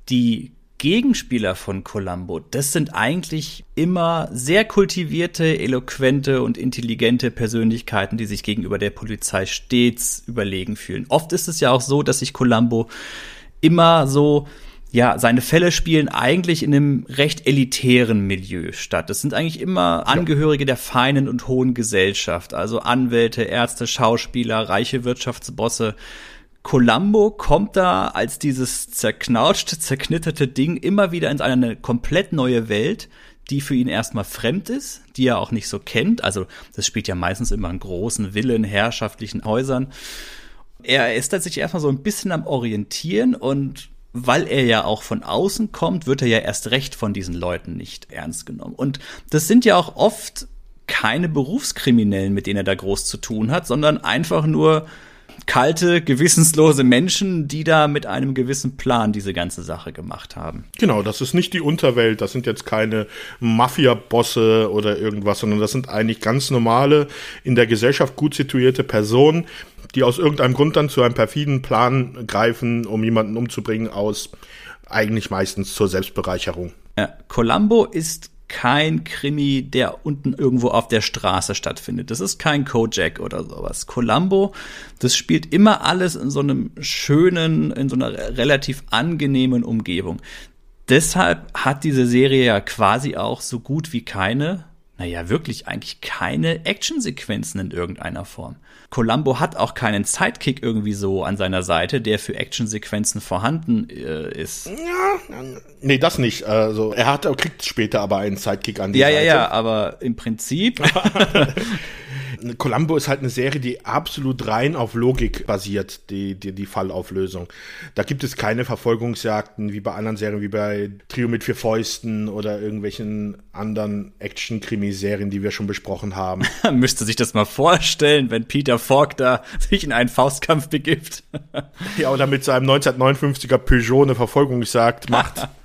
Die Gegenspieler von Columbo, das sind eigentlich immer sehr kultivierte, eloquente und intelligente Persönlichkeiten, die sich gegenüber der Polizei stets überlegen fühlen. Oft ist es ja auch so, dass sich Columbo immer so ja, seine Fälle spielen eigentlich in einem recht elitären Milieu statt. Das sind eigentlich immer Angehörige der feinen und hohen Gesellschaft, also Anwälte, Ärzte, Schauspieler, reiche Wirtschaftsbosse. Columbo kommt da als dieses zerknautschte, zerknitterte Ding immer wieder in eine komplett neue Welt, die für ihn erstmal fremd ist, die er auch nicht so kennt. Also das spielt ja meistens immer in großen Villen, herrschaftlichen Häusern. Er ist sich erstmal so ein bisschen am Orientieren und weil er ja auch von außen kommt, wird er ja erst recht von diesen Leuten nicht ernst genommen. Und das sind ja auch oft keine Berufskriminellen, mit denen er da groß zu tun hat, sondern einfach nur kalte, gewissenslose Menschen, die da mit einem gewissen Plan diese ganze Sache gemacht haben. Genau, das ist nicht die Unterwelt, das sind jetzt keine Mafia-Bosse oder irgendwas, sondern das sind eigentlich ganz normale, in der Gesellschaft gut situierte Personen, die aus irgendeinem Grund dann zu einem perfiden Plan greifen, um jemanden umzubringen, aus eigentlich meistens zur Selbstbereicherung. Ja, Columbo ist kein Krimi, der unten irgendwo auf der Straße stattfindet. Das ist kein Kojak oder sowas. Columbo, das spielt immer alles in so einem schönen, in so einer relativ angenehmen Umgebung. Deshalb hat diese Serie ja quasi auch so gut wie keine naja, wirklich eigentlich keine Actionsequenzen in irgendeiner Form. Columbo hat auch keinen Sidekick irgendwie so an seiner Seite, der für Actionsequenzen vorhanden äh, ist. Ja, nee, das nicht. Also er hat, kriegt später aber einen Sidekick an die ja, Seite. Ja, ja, ja, aber im Prinzip Columbo ist halt eine Serie, die absolut rein auf Logik basiert, die, die, die Fallauflösung. Da gibt es keine Verfolgungsjagden wie bei anderen Serien, wie bei Trio mit vier Fäusten oder irgendwelchen anderen Action-Krimi-Serien, die wir schon besprochen haben. Müsste sich das mal vorstellen, wenn Peter Falk da sich in einen Faustkampf begibt. ja, oder mit seinem 1959er Peugeot eine Verfolgungsjagd macht.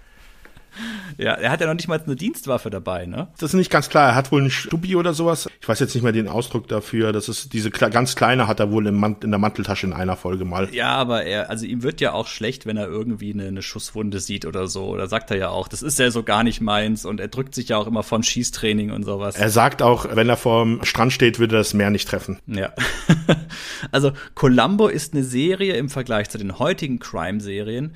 Ja, er hat ja noch nicht mal eine Dienstwaffe dabei, ne? Das ist nicht ganz klar. Er hat wohl einen Stubi oder sowas. Ich weiß jetzt nicht mehr den Ausdruck dafür. Das ist diese ganz kleine hat er wohl in der Manteltasche in einer Folge mal. Ja, aber er, also ihm wird ja auch schlecht, wenn er irgendwie eine, eine Schusswunde sieht oder so. Da sagt er ja auch, das ist ja so gar nicht meins und er drückt sich ja auch immer von Schießtraining und sowas. Er sagt auch, wenn er vorm Strand steht, würde er das Meer nicht treffen. Ja. also Columbo ist eine Serie im Vergleich zu den heutigen Crime-Serien,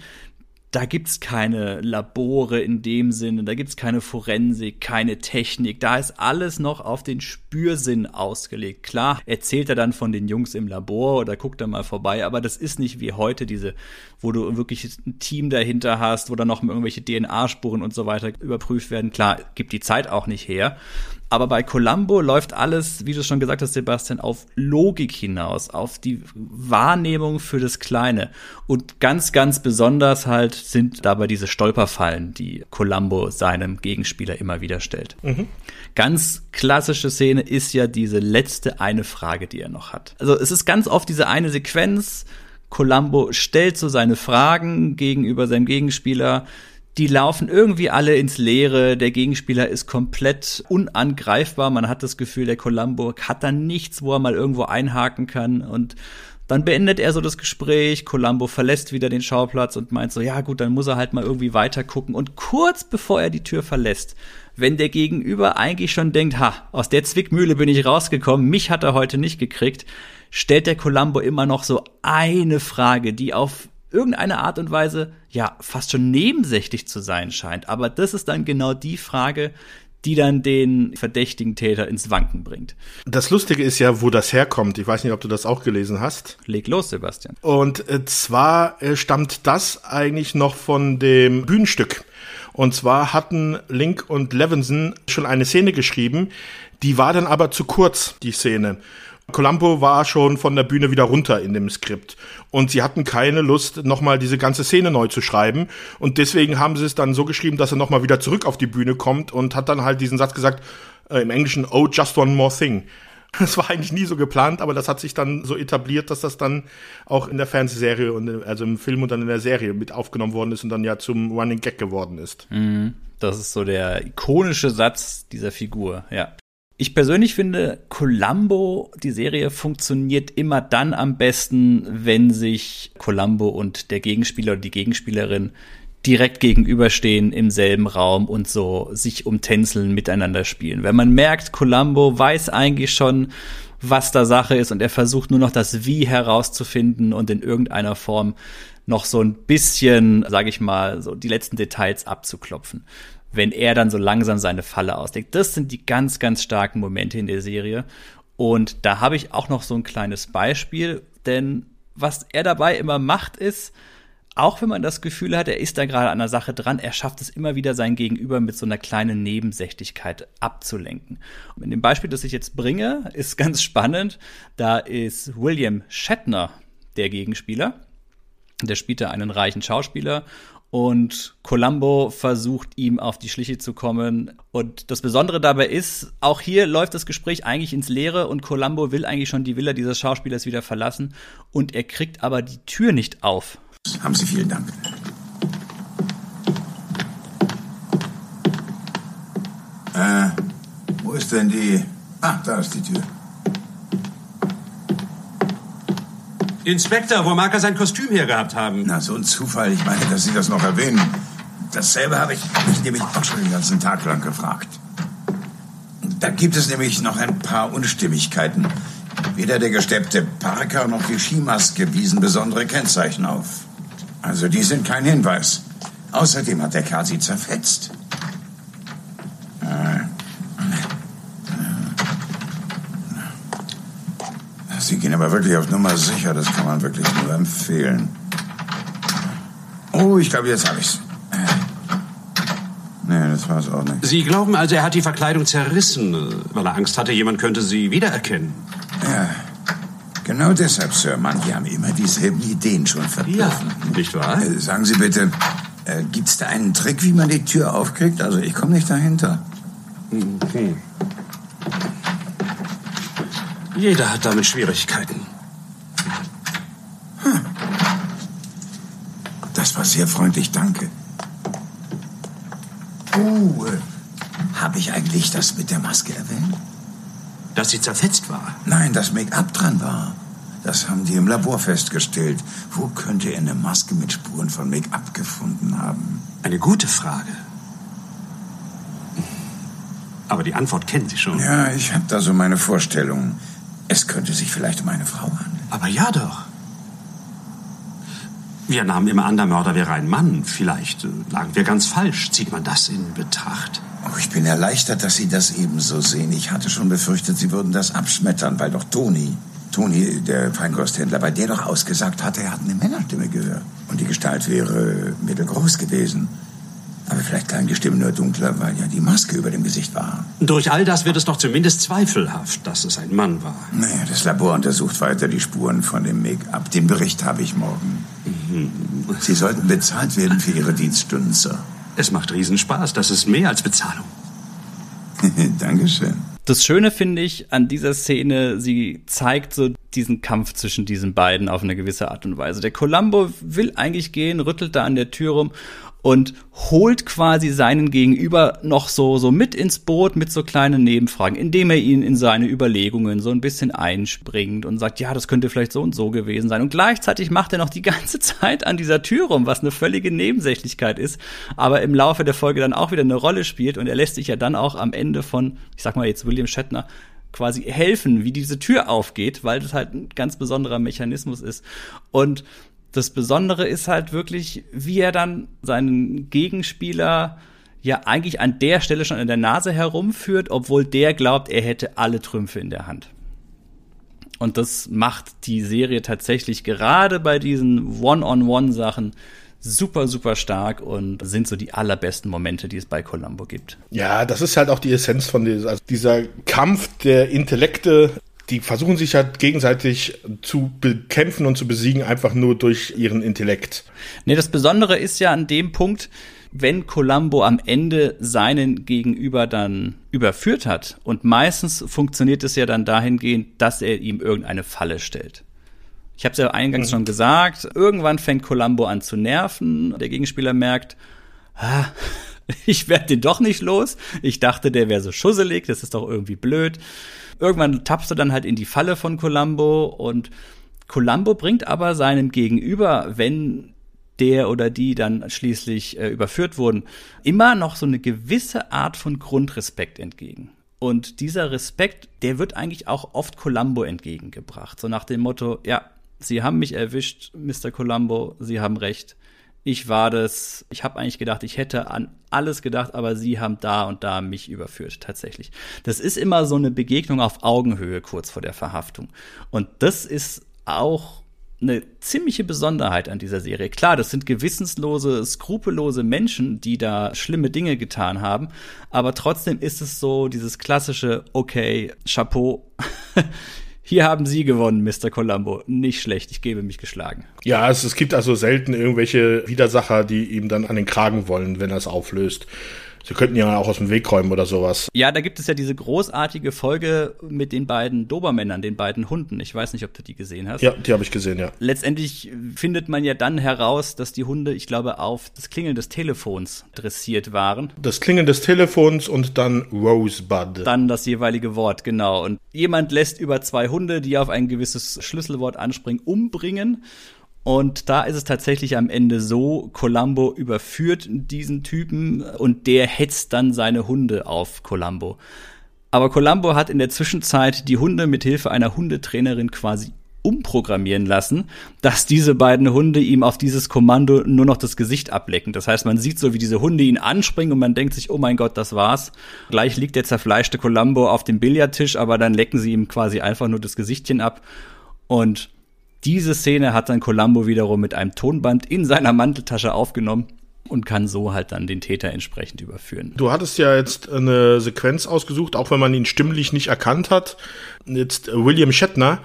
da gibt's keine Labore in dem Sinne, da gibt's keine Forensik, keine Technik, da ist alles noch auf den Spürsinn ausgelegt. Klar, erzählt er dann von den Jungs im Labor oder guckt er mal vorbei, aber das ist nicht wie heute diese, wo du wirklich ein Team dahinter hast, wo dann noch irgendwelche DNA-Spuren und so weiter überprüft werden. Klar, gibt die Zeit auch nicht her. Aber bei Columbo läuft alles, wie du schon gesagt hast, Sebastian, auf Logik hinaus, auf die Wahrnehmung für das Kleine. Und ganz, ganz besonders halt sind dabei diese Stolperfallen, die Columbo seinem Gegenspieler immer wieder stellt. Mhm. Ganz klassische Szene ist ja diese letzte eine Frage, die er noch hat. Also es ist ganz oft diese eine Sequenz, Columbo stellt so seine Fragen gegenüber seinem Gegenspieler, die laufen irgendwie alle ins Leere. Der Gegenspieler ist komplett unangreifbar. Man hat das Gefühl, der Columbo hat da nichts, wo er mal irgendwo einhaken kann. Und dann beendet er so das Gespräch. Columbo verlässt wieder den Schauplatz und meint so, ja gut, dann muss er halt mal irgendwie weiter gucken. Und kurz bevor er die Tür verlässt, wenn der Gegenüber eigentlich schon denkt, ha, aus der Zwickmühle bin ich rausgekommen, mich hat er heute nicht gekriegt, stellt der Columbo immer noch so eine Frage, die auf irgendeine Art und Weise ja fast schon nebensächlich zu sein scheint. Aber das ist dann genau die Frage, die dann den verdächtigen Täter ins Wanken bringt. Das Lustige ist ja, wo das herkommt. Ich weiß nicht, ob du das auch gelesen hast. Leg los, Sebastian. Und äh, zwar äh, stammt das eigentlich noch von dem Bühnenstück. Und zwar hatten Link und Levinson schon eine Szene geschrieben, die war dann aber zu kurz, die Szene. Columbo war schon von der Bühne wieder runter in dem Skript. Und sie hatten keine Lust, nochmal diese ganze Szene neu zu schreiben. Und deswegen haben sie es dann so geschrieben, dass er nochmal wieder zurück auf die Bühne kommt und hat dann halt diesen Satz gesagt, äh, im Englischen, oh, just one more thing. Das war eigentlich nie so geplant, aber das hat sich dann so etabliert, dass das dann auch in der Fernsehserie und also im Film und dann in der Serie mit aufgenommen worden ist und dann ja zum Running Gag geworden ist. Mhm. Das ist so der ikonische Satz dieser Figur, ja. Ich persönlich finde, Columbo, die Serie funktioniert immer dann am besten, wenn sich Columbo und der Gegenspieler oder die Gegenspielerin direkt gegenüberstehen im selben Raum und so sich umtänzeln, miteinander spielen. Wenn man merkt, Columbo weiß eigentlich schon, was da Sache ist und er versucht nur noch das Wie herauszufinden und in irgendeiner Form noch so ein bisschen, sage ich mal, so die letzten Details abzuklopfen wenn er dann so langsam seine Falle ausdeckt. Das sind die ganz, ganz starken Momente in der Serie. Und da habe ich auch noch so ein kleines Beispiel, denn was er dabei immer macht, ist, auch wenn man das Gefühl hat, er ist da gerade an der Sache dran, er schafft es immer wieder, sein Gegenüber mit so einer kleinen Nebensächlichkeit abzulenken. Und in dem Beispiel, das ich jetzt bringe, ist ganz spannend. Da ist William Shatner der Gegenspieler. Der spielt da einen reichen Schauspieler und Columbo versucht ihm auf die Schliche zu kommen. Und das Besondere dabei ist, auch hier läuft das Gespräch eigentlich ins Leere und Columbo will eigentlich schon die Villa dieses Schauspielers wieder verlassen und er kriegt aber die Tür nicht auf. Haben Sie vielen Dank. Äh, wo ist denn die... Ah, da ist die Tür. Inspektor, wo mag er sein Kostüm hergehabt haben? Na, so ein Zufall. Ich meine, dass Sie das noch erwähnen. Dasselbe habe ich mich nämlich auch schon den ganzen Tag lang gefragt. Da gibt es nämlich noch ein paar Unstimmigkeiten. Weder der gesteppte Parker noch die Skimaske wiesen besondere Kennzeichen auf. Also die sind kein Hinweis. Außerdem hat der Kerl sie zerfetzt. Sie gehen aber wirklich auf Nummer sicher. Das kann man wirklich nur empfehlen. Oh, ich glaube, jetzt habe ich's. Nee, das war's auch nicht. Sie glauben also, er hat die Verkleidung zerrissen, weil er Angst hatte, jemand könnte sie wiedererkennen. Ja, genau deshalb, Sir. Manche haben immer dieselben Ideen schon verpfiffen. Ja, nicht wahr? Äh, sagen Sie bitte, äh, gibt's da einen Trick, wie man die Tür aufkriegt? Also ich komme nicht dahinter. Hm. Jeder hat damit Schwierigkeiten. Das war sehr freundlich, danke. Oh, äh, habe ich eigentlich das mit der Maske erwähnt? Dass sie zerfetzt war. Nein, dass Make-up dran war. Das haben die im Labor festgestellt. Wo könnte er eine Maske mit Spuren von Make-up gefunden haben? Eine gute Frage. Aber die Antwort kennen Sie schon. Ja, ich habe da so meine Vorstellungen. Es könnte sich vielleicht um eine Frau handeln. Aber ja doch. Wir nahmen immer an, der Mörder wäre ein Mann. Vielleicht äh, lagen wir ganz falsch. Zieht man das in Betracht? Oh, ich bin erleichtert, dass Sie das ebenso sehen. Ich hatte schon befürchtet, Sie würden das abschmettern, weil doch Toni, Toni, der Feinkosthändler, bei der doch ausgesagt hatte, er hat eine Männerstimme gehört. Und die Gestalt wäre mittelgroß gewesen. Aber vielleicht klang die Stimme nur dunkler, weil ja die Maske über dem Gesicht war. Durch all das wird es doch zumindest zweifelhaft, dass es ein Mann war. Naja, das Labor untersucht weiter die Spuren von dem Make-up. Den Bericht habe ich morgen. Sie sollten bezahlt werden für Ihre Dienststunden, Sir. Es macht Riesenspaß. Das ist mehr als Bezahlung. Dankeschön. Das Schöne finde ich an dieser Szene, sie zeigt so diesen Kampf zwischen diesen beiden auf eine gewisse Art und Weise. Der Columbo will eigentlich gehen, rüttelt da an der Tür rum und holt quasi seinen Gegenüber noch so, so mit ins Boot mit so kleinen Nebenfragen, indem er ihn in seine Überlegungen so ein bisschen einspringt und sagt, ja, das könnte vielleicht so und so gewesen sein. Und gleichzeitig macht er noch die ganze Zeit an dieser Tür rum, was eine völlige Nebensächlichkeit ist, aber im Laufe der Folge dann auch wieder eine Rolle spielt und er lässt sich ja dann auch am Ende von, ich sag mal jetzt William Shatner, quasi helfen, wie diese Tür aufgeht, weil das halt ein ganz besonderer Mechanismus ist. Und das Besondere ist halt wirklich, wie er dann seinen Gegenspieler ja eigentlich an der Stelle schon in der Nase herumführt, obwohl der glaubt, er hätte alle Trümpfe in der Hand. Und das macht die Serie tatsächlich gerade bei diesen One-on-One-Sachen super, super stark und sind so die allerbesten Momente, die es bei Columbo gibt. Ja, das ist halt auch die Essenz von dieser, also dieser Kampf der Intellekte die versuchen sich halt gegenseitig zu bekämpfen und zu besiegen, einfach nur durch ihren Intellekt. Nee, das Besondere ist ja an dem Punkt, wenn Columbo am Ende seinen Gegenüber dann überführt hat. Und meistens funktioniert es ja dann dahingehend, dass er ihm irgendeine Falle stellt. Ich habe es ja eingangs mhm. schon gesagt, irgendwann fängt Columbo an zu nerven. Der Gegenspieler merkt, ah, ich werde den doch nicht los. Ich dachte, der wäre so schusselig, das ist doch irgendwie blöd. Irgendwann tappst du dann halt in die Falle von Columbo und Columbo bringt aber seinem Gegenüber, wenn der oder die dann schließlich äh, überführt wurden, immer noch so eine gewisse Art von Grundrespekt entgegen. Und dieser Respekt, der wird eigentlich auch oft Columbo entgegengebracht. So nach dem Motto, ja, Sie haben mich erwischt, Mr. Columbo, Sie haben recht ich war das, ich habe eigentlich gedacht, ich hätte an alles gedacht, aber sie haben da und da mich überführt, tatsächlich. Das ist immer so eine Begegnung auf Augenhöhe kurz vor der Verhaftung. Und das ist auch eine ziemliche Besonderheit an dieser Serie. Klar, das sind gewissenslose, skrupellose Menschen, die da schlimme Dinge getan haben, aber trotzdem ist es so dieses klassische, okay, Chapeau, Hier haben Sie gewonnen, Mr. Columbo. Nicht schlecht, ich gebe mich geschlagen. Ja, es, es gibt also selten irgendwelche Widersacher, die ihm dann an den Kragen wollen, wenn er es auflöst. Sie könnten ja auch aus dem Weg räumen oder sowas. Ja, da gibt es ja diese großartige Folge mit den beiden Dobermännern, den beiden Hunden. Ich weiß nicht, ob du die gesehen hast. Ja, die habe ich gesehen, ja. Letztendlich findet man ja dann heraus, dass die Hunde, ich glaube, auf das Klingeln des Telefons dressiert waren. Das Klingeln des Telefons und dann Rosebud. Dann das jeweilige Wort, genau. Und jemand lässt über zwei Hunde, die auf ein gewisses Schlüsselwort anspringen, umbringen. Und da ist es tatsächlich am Ende so, Columbo überführt diesen Typen und der hetzt dann seine Hunde auf Columbo. Aber Columbo hat in der Zwischenzeit die Hunde mit Hilfe einer Hundetrainerin quasi umprogrammieren lassen, dass diese beiden Hunde ihm auf dieses Kommando nur noch das Gesicht ablecken. Das heißt, man sieht so, wie diese Hunde ihn anspringen und man denkt sich, oh mein Gott, das war's. Gleich liegt der zerfleischte Columbo auf dem Billardtisch, aber dann lecken sie ihm quasi einfach nur das Gesichtchen ab. Und diese Szene hat dann Columbo wiederum mit einem Tonband in seiner Manteltasche aufgenommen und kann so halt dann den Täter entsprechend überführen. Du hattest ja jetzt eine Sequenz ausgesucht, auch wenn man ihn stimmlich nicht erkannt hat. Jetzt William Shatner.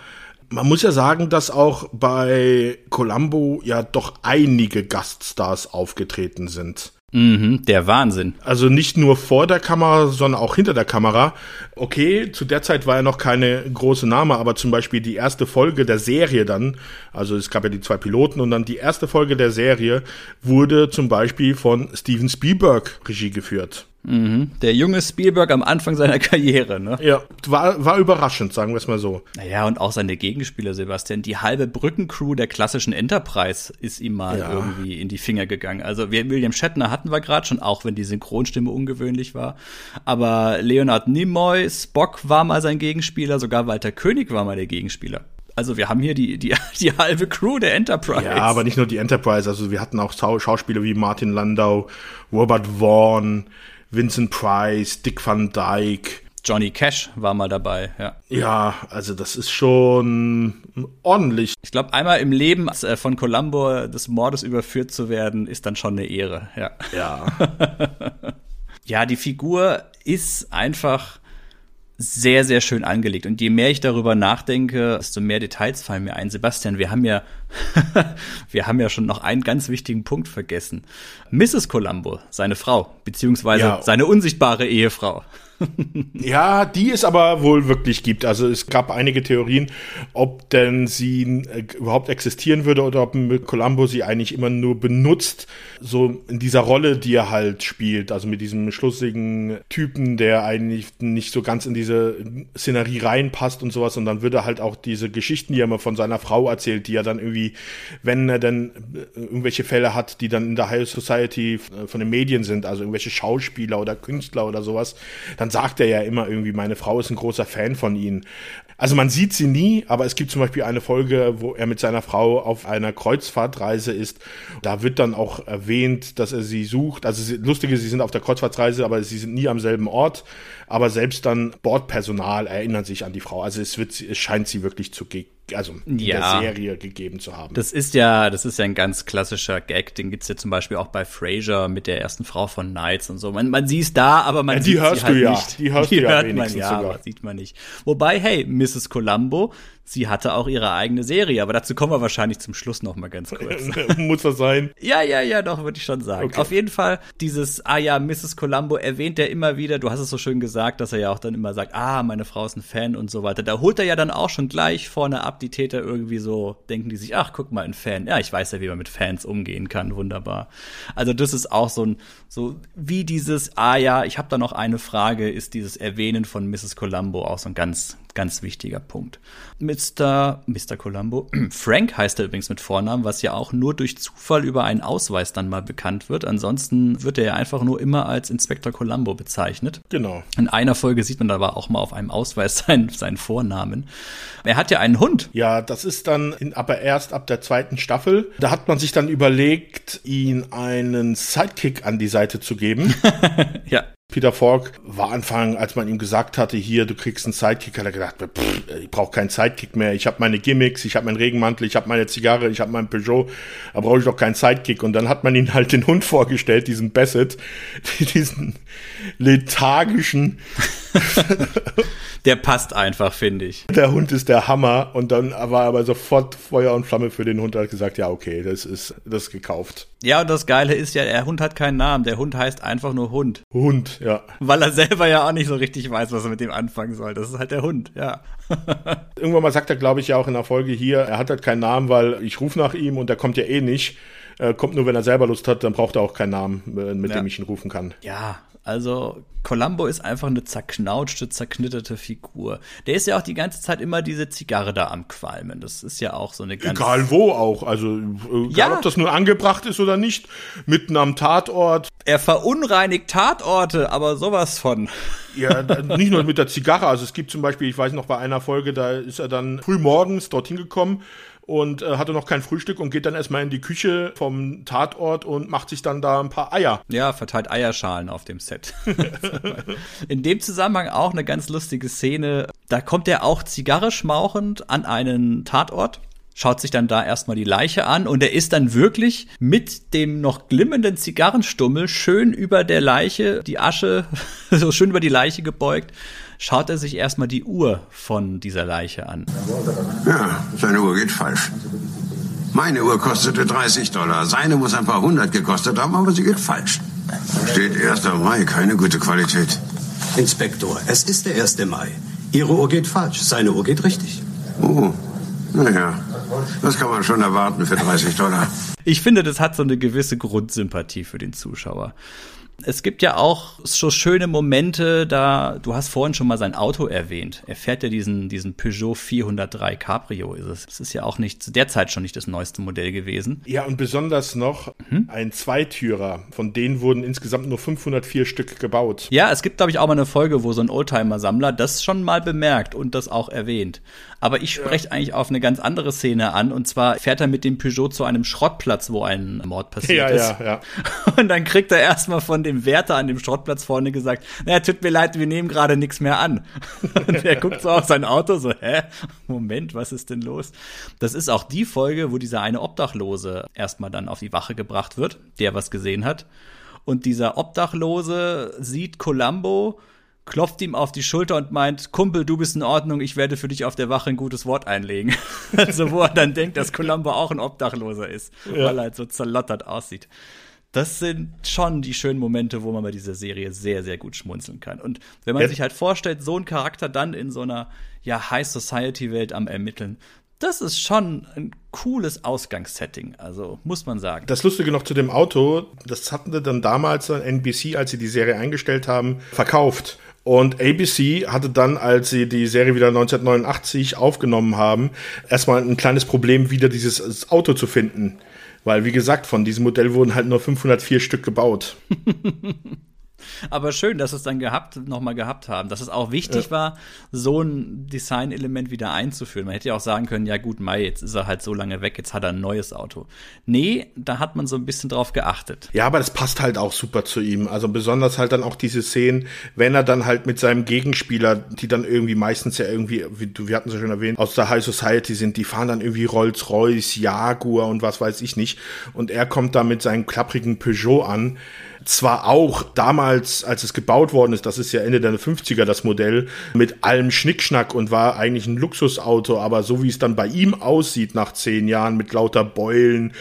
Man muss ja sagen, dass auch bei Columbo ja doch einige Gaststars aufgetreten sind. Mhm, der Wahnsinn. Also nicht nur vor der Kamera, sondern auch hinter der Kamera. Okay, zu der Zeit war er noch keine große Name, aber zum Beispiel die erste Folge der Serie dann, also es gab ja die zwei Piloten und dann die erste Folge der Serie wurde zum Beispiel von Steven Spielberg Regie geführt. Mhm. Der junge Spielberg am Anfang seiner Karriere, ne? Ja, war, war überraschend, sagen wir es mal so. Naja, und auch seine Gegenspieler, Sebastian. Die halbe Brückencrew der klassischen Enterprise ist ihm mal ja. irgendwie in die Finger gegangen. Also William Shatner hatten wir gerade schon, auch wenn die Synchronstimme ungewöhnlich war. Aber Leonard Nimoy, Spock war mal sein Gegenspieler, sogar Walter König war mal der Gegenspieler. Also wir haben hier die, die, die halbe Crew der Enterprise. Ja, aber nicht nur die Enterprise. Also wir hatten auch Schauspieler wie Martin Landau, Robert Vaughn, Vincent Price, Dick Van Dyke. Johnny Cash war mal dabei, ja. Ja, also das ist schon ordentlich. Ich glaube, einmal im Leben äh, von Columbo des Mordes überführt zu werden, ist dann schon eine Ehre, ja. Ja. ja, die Figur ist einfach sehr, sehr schön angelegt. Und je mehr ich darüber nachdenke, desto mehr Details fallen mir ein. Sebastian, wir haben ja, wir haben ja schon noch einen ganz wichtigen Punkt vergessen. Mrs. Columbo, seine Frau, beziehungsweise ja. seine unsichtbare Ehefrau. Ja, die es aber wohl wirklich gibt. Also es gab einige Theorien, ob denn sie äh, überhaupt existieren würde oder ob Columbo sie eigentlich immer nur benutzt, so in dieser Rolle, die er halt spielt. Also mit diesem schlussigen Typen, der eigentlich nicht so ganz in diese Szenerie reinpasst und sowas. Und dann würde halt auch diese Geschichten, die er immer von seiner Frau erzählt, die er dann irgendwie, wenn er dann äh, irgendwelche Fälle hat, die dann in der High Society äh, von den Medien sind, also irgendwelche Schauspieler oder Künstler oder sowas, dann sagt er ja immer irgendwie, meine Frau ist ein großer Fan von ihnen. Also man sieht sie nie, aber es gibt zum Beispiel eine Folge, wo er mit seiner Frau auf einer Kreuzfahrtreise ist. Da wird dann auch erwähnt, dass er sie sucht. Also lustige, sie sind auf der Kreuzfahrtreise, aber sie sind nie am selben Ort. Aber selbst dann Bordpersonal erinnert sich an die Frau. Also es wird, es scheint sie wirklich zu also in ja, der Serie gegeben zu haben. Das ist ja, das ist ja ein ganz klassischer Gag, den gibt's ja zum Beispiel auch bei Frasier mit der ersten Frau von Knights und so. Man, man sieht es da, aber man ja, sieht hörst sie halt du ja. nicht. Die hörst die du ja hört man ja, sogar. aber sieht man nicht. Wobei, hey, Mrs. Columbo Sie hatte auch ihre eigene Serie, aber dazu kommen wir wahrscheinlich zum Schluss noch mal ganz kurz. Muss das sein? Ja, ja, ja, doch, würde ich schon sagen. Okay. Auf jeden Fall, dieses, ah ja, Mrs. Columbo erwähnt er immer wieder, du hast es so schön gesagt, dass er ja auch dann immer sagt, ah, meine Frau ist ein Fan und so weiter. Da holt er ja dann auch schon gleich vorne ab, die Täter irgendwie so, denken die sich, ach, guck mal, ein Fan. Ja, ich weiß ja, wie man mit Fans umgehen kann, wunderbar. Also das ist auch so ein, so wie dieses, ah ja, ich habe da noch eine Frage, ist dieses Erwähnen von Mrs. Columbo auch so ein ganz, ganz wichtiger Punkt. Mr. Mr. Columbo, Frank heißt er übrigens mit Vornamen, was ja auch nur durch Zufall über einen Ausweis dann mal bekannt wird. Ansonsten wird er ja einfach nur immer als Inspektor Columbo bezeichnet. Genau. In einer Folge sieht man aber auch mal auf einem Ausweis seinen, seinen Vornamen. Er hat ja einen Hund. Ja, das ist dann in, aber erst ab der zweiten Staffel. Da hat man sich dann überlegt, ihn einen Sidekick an die Seite zu geben. ja. Peter Falk war Anfang, als man ihm gesagt hatte, hier, du kriegst einen Sidekick, hat er gedacht, pff, ich brauche keinen Sidekick mehr. Ich habe meine Gimmicks, ich habe meinen Regenmantel, ich habe meine Zigarre, ich habe meinen Peugeot, da brauche ich doch keinen Sidekick. Und dann hat man ihn halt den Hund vorgestellt, diesen Bassett, diesen lethargischen der passt einfach, finde ich. Der Hund ist der Hammer und dann war aber sofort Feuer und Flamme für den Hund und hat gesagt, ja, okay, das ist, das ist gekauft. Ja, und das Geile ist ja, der Hund hat keinen Namen. Der Hund heißt einfach nur Hund. Hund, ja. Weil er selber ja auch nicht so richtig weiß, was er mit dem anfangen soll. Das ist halt der Hund, ja. Irgendwann mal sagt er, glaube ich, ja auch in der Folge hier, er hat halt keinen Namen, weil ich rufe nach ihm und der kommt ja eh nicht. Äh, kommt nur, wenn er selber Lust hat, dann braucht er auch keinen Namen, äh, mit Ja. dem ich ihn rufen kann. Ja, also Columbo ist einfach eine zerknautschte, zerknitterte Figur. Der ist ja auch die ganze Zeit immer diese Zigarre da am Qualmen. Das ist ja auch so eine ganz. Egal wo auch, also äh, egal Ja. ob das nur angebracht ist oder nicht, mitten am Tatort. Er verunreinigt Tatorte, aber sowas von. Ja, nicht nur mit der Zigarre, also es gibt zum Beispiel, ich weiß noch bei einer Folge, da ist er dann früh morgens dorthin gekommen und äh, hatte noch kein Frühstück und geht dann erstmal in die Küche vom Tatort und macht sich dann da ein paar Eier. Ja, verteilt Eierschalen auf dem Set. In dem Zusammenhang auch eine ganz lustige Szene. Da kommt er auch Zigarre schmauchend an einen Tatort. Schaut sich dann da erstmal die Leiche an und er ist dann wirklich mit dem noch glimmenden Zigarrenstummel schön über der Leiche, die Asche, so schön über die Leiche gebeugt, schaut er sich erstmal die Uhr von dieser Leiche an. Ja, seine Uhr geht falsch. Meine Uhr kostete 30 Dollar. Seine muss ein paar hundert gekostet haben, aber sie geht falsch. Steht 1. Mai, keine gute Qualität. Inspektor, es ist der 1. Mai. Ihre Uhr geht falsch, seine Uhr geht richtig. Oh, naja, das kann man schon erwarten für 30 Dollar. Ich finde, das hat so eine gewisse Grundsympathie für den Zuschauer. Es gibt ja auch so schöne Momente, da, du hast vorhin schon mal sein Auto erwähnt. Er fährt ja diesen, diesen Peugeot 403 Cabrio, ist es. Das ist ja auch nicht, zu der Zeit schon nicht das neueste Modell gewesen. Ja, und besonders noch ein Zweitürer. Von denen wurden insgesamt nur 504 Stück gebaut. Ja, es gibt, glaube ich, auch mal eine Folge, wo so ein Oldtimer-Sammler das schon mal bemerkt und das auch erwähnt. Aber ich spreche eigentlich auf eine ganz andere Szene an. Und zwar fährt er mit dem Peugeot zu einem Schrottplatz, wo ein Mord passiert Ja, ist. ja, ja. Und dann kriegt er erstmal von dem Wärter an dem Schrottplatz vorne gesagt, naja, tut mir leid, wir nehmen gerade nichts mehr an. Und er guckt so auf sein Auto, so, hä? Moment, was ist denn los? Das ist auch die Folge, wo dieser eine Obdachlose erstmal dann auf die Wache gebracht wird, der was gesehen hat. Und dieser Obdachlose sieht Columbo, klopft ihm auf die Schulter und meint, Kumpel, du bist in Ordnung, ich werde für dich auf der Wache ein gutes Wort einlegen. also wo er dann denkt, dass Columbo auch ein Obdachloser ist, weil er halt so zerlottert aussieht. Das sind schon die schönen Momente, wo man bei dieser Serie sehr, sehr gut schmunzeln kann. Und wenn man Ja. sich halt vorstellt, so ein Charakter dann in so einer ja, High Society Welt am ermitteln, das ist schon ein cooles Ausgangssetting, also muss man sagen. Das Lustige noch zu dem Auto, das hatten sie dann damals an NBC, als sie die Serie eingestellt haben, verkauft. Und ABC hatte dann, als sie die Serie wieder 1989 aufgenommen haben, erstmal ein kleines Problem, wieder dieses Auto zu finden. Weil, wie gesagt, von diesem Modell wurden halt nur 504 Stück gebaut. Aber schön, dass es dann gehabt, nochmal gehabt haben, dass es auch wichtig war, so ein Designelement wieder einzuführen. Man hätte ja auch sagen können, ja gut, Mai, jetzt ist er halt so lange weg, jetzt hat er ein neues Auto. Nee, da hat man so ein bisschen drauf geachtet. Ja, aber das passt halt auch super zu ihm. Also besonders halt dann auch diese Szenen, wenn er dann halt mit seinem Gegenspieler, die dann irgendwie meistens ja irgendwie, wie du, wir hatten es ja schon erwähnt, aus der High Society sind, die fahren dann irgendwie Rolls-Royce, Jaguar und was weiß ich nicht. Und er kommt da mit seinem klapprigen Peugeot an. Zwar auch damals, als es gebaut worden ist, das ist ja Ende der 50er das Modell, mit allem Schnickschnack und war eigentlich ein Luxusauto, aber so wie es dann bei ihm aussieht nach zehn Jahren mit lauter Beulen,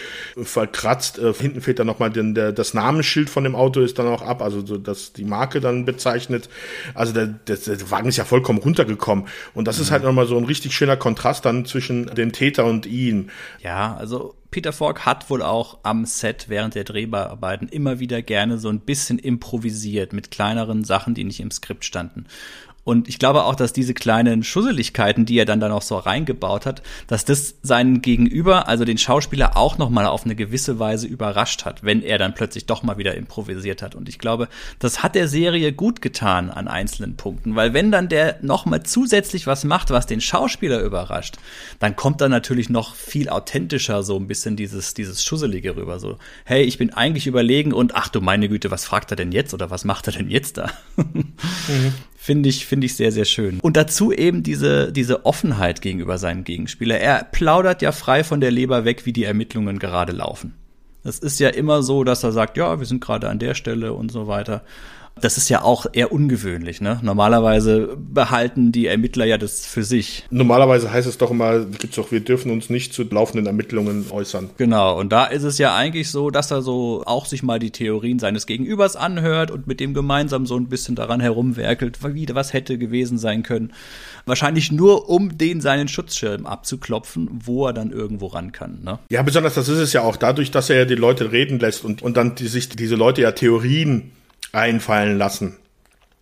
verkratzt, äh, hinten fehlt dann nochmal der, das Namensschild von dem Auto ist dann auch ab, also so, dass die Marke dann bezeichnet. Also der, der, der Wagen ist ja vollkommen runtergekommen und das ist halt nochmal so ein richtig schöner Kontrast dann zwischen dem Täter und ihm. Ja, also Peter Falk hat wohl auch am Set während der Drehbarbeiten immer wieder gerne so ein bisschen improvisiert mit kleineren Sachen, die nicht im Skript standen. Und ich glaube auch, dass diese kleinen Schusseligkeiten, die er dann da noch so reingebaut hat, dass das seinen Gegenüber, also den Schauspieler, auch noch mal auf eine gewisse Weise überrascht hat, wenn er dann plötzlich doch mal wieder improvisiert hat. Und ich glaube, das hat der Serie gut getan an einzelnen Punkten, weil wenn dann der noch mal zusätzlich was macht, was den Schauspieler überrascht, dann kommt da natürlich noch viel authentischer so ein bisschen dieses dieses Schusselige rüber. So, hey, ich bin eigentlich überlegen und ach du meine Güte, was fragt er denn jetzt oder was macht er denn jetzt da? Finde ich, finde ich sehr, sehr schön. Und dazu eben diese, diese Offenheit gegenüber seinem Gegenspieler. Er plaudert ja frei von der Leber weg, wie die Ermittlungen gerade laufen. Es ist ja immer so, dass er sagt, ja, wir sind gerade an der Stelle und so weiter. Das ist ja auch eher ungewöhnlich, ne? Normalerweise behalten die Ermittler ja das für sich. Normalerweise heißt es doch immer, gibt's doch, wir dürfen uns nicht zu laufenden Ermittlungen äußern. Genau, und da ist es ja eigentlich so, dass er so auch sich mal die Theorien seines Gegenübers anhört und mit dem gemeinsam so ein bisschen daran herumwerkelt, wie was hätte gewesen sein können. Wahrscheinlich nur, um den seinen Schutzschirm abzuklopfen, wo er dann irgendwo ran kann. Ne? Ja, besonders das ist es ja auch dadurch, dass er ja die Leute reden lässt und, und dann die, sich diese Leute ja Theorien einfallen lassen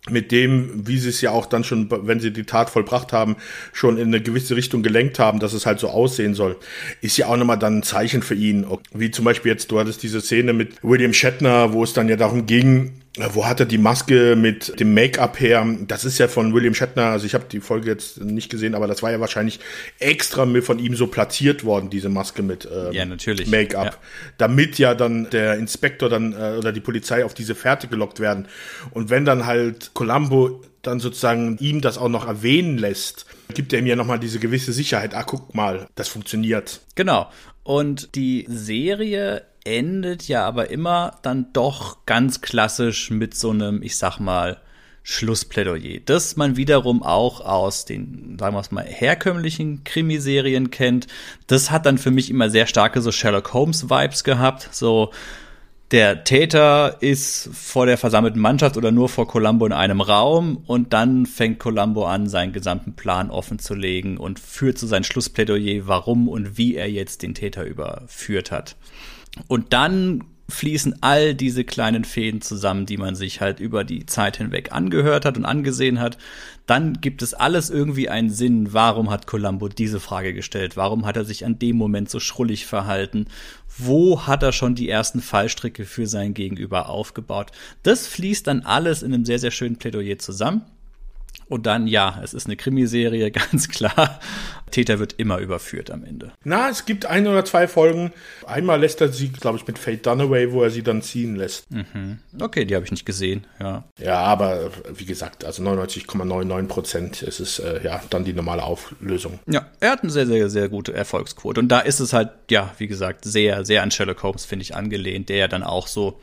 mit dem, wie sie es ja auch dann schon, wenn sie die Tat vollbracht haben, schon in eine gewisse Richtung gelenkt haben, dass es halt so aussehen soll, ist ja auch nochmal dann ein Zeichen für ihn. Wie zum Beispiel jetzt, du hattest diese Szene mit William Shatner, wo es dann ja darum ging, wo hat er die Maske mit dem Make-up her? Das ist ja von William Shatner, also ich habe die Folge jetzt nicht gesehen, aber das war ja wahrscheinlich extra von ihm so platziert worden, diese Maske mit ähm, ja, natürlich. Make-up, Ja. damit ja dann der Inspektor dann äh, oder die Polizei auf diese Fährte gelockt werden. Und wenn dann halt Columbo dann sozusagen ihm das auch noch erwähnen lässt, gibt er ihm ja nochmal diese gewisse Sicherheit. Ah, guck mal, das funktioniert. Genau. Und die Serie endet ja aber immer dann doch ganz klassisch mit so einem, ich sag mal, Schlussplädoyer, das man wiederum auch aus den, sagen wir es mal, herkömmlichen Krimiserien kennt. Das hat dann für mich immer sehr starke so Sherlock Holmes Vibes gehabt, so der Täter ist vor der versammelten Mannschaft oder nur vor Columbo in einem Raum und dann fängt Columbo an, seinen gesamten Plan offen zu legen und führt zu sein Schlussplädoyer, warum und wie er jetzt den Täter überführt hat. Und dann fließen all diese kleinen Fäden zusammen, die man sich halt über die Zeit hinweg angehört hat und angesehen hat. Dann gibt es alles irgendwie einen Sinn. Warum hat Columbo diese Frage gestellt? Warum hat er sich an dem Moment so schrullig verhalten? Wo hat er schon die ersten Fallstricke für sein Gegenüber aufgebaut? Das fließt dann alles in einem sehr, sehr schönen Plädoyer zusammen. Und dann, ja, es ist eine Krimiserie, ganz klar. Täter wird immer überführt am Ende. Na, es gibt ein oder zwei Folgen. Einmal lässt er sie, glaube ich, mit Fate Dunaway, wo er sie dann ziehen lässt. Okay, die habe ich nicht gesehen, ja. Ja, aber wie gesagt, also 99,99 Prozent ist es äh, ja dann die normale Auflösung. Ja, er hat eine sehr, sehr, sehr gute Erfolgsquote. Und da ist es halt, ja, wie gesagt, sehr, sehr an Sherlock Holmes, finde ich, angelehnt, der ja dann auch so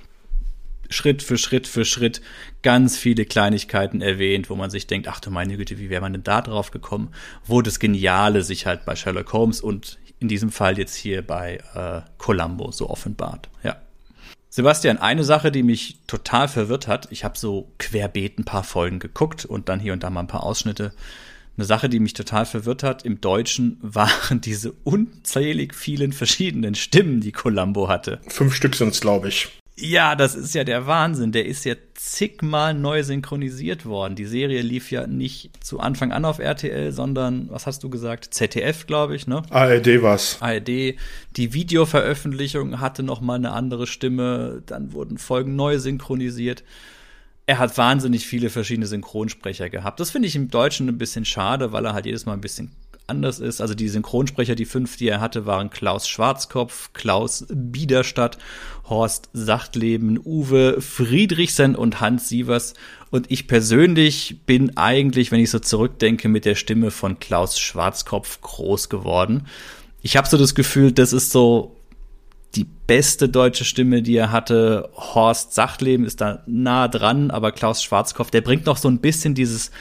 Schritt für Schritt für Schritt ganz viele Kleinigkeiten erwähnt, wo man sich denkt, ach du meine Güte, wie wäre man denn da drauf gekommen? Wo das Geniale sich halt bei Sherlock Holmes und in diesem Fall jetzt hier bei äh, Columbo so offenbart. Ja. Sebastian, eine Sache, die mich total verwirrt hat, ich habe so querbeet ein paar Folgen geguckt und dann hier und da mal ein paar Ausschnitte. Eine Sache, die mich total verwirrt hat im Deutschen, waren diese unzählig vielen verschiedenen Stimmen, die Columbo hatte. Fünf Stück sind es, glaube ich. Ja, das ist ja der Wahnsinn. Der ist ja zigmal neu synchronisiert worden. Die Serie lief ja nicht zu Anfang an auf RTL, sondern, was hast du gesagt? ZDF, glaube ich, ne? ARD war's. ARD. Die Videoveröffentlichung hatte noch mal eine andere Stimme. Dann wurden Folgen neu synchronisiert. Er hat wahnsinnig viele verschiedene Synchronsprecher gehabt. Das finde ich im Deutschen ein bisschen schade, weil er halt jedes Mal ein bisschen anders ist. Also die Synchronsprecher, die fünf, die er hatte, waren Klaus Schwarzkopf, Klaus Biederstadt, Horst Sachtleben, Uwe Friedrichsen und Hans Sievers. Und ich persönlich bin eigentlich, wenn ich so zurückdenke, mit der Stimme von Klaus Schwarzkopf groß geworden. Ich habe so das Gefühl, das ist so die beste deutsche Stimme, die er hatte. Horst Sachtleben ist da nah dran, aber Klaus Schwarzkopf, der bringt noch so ein bisschen dieses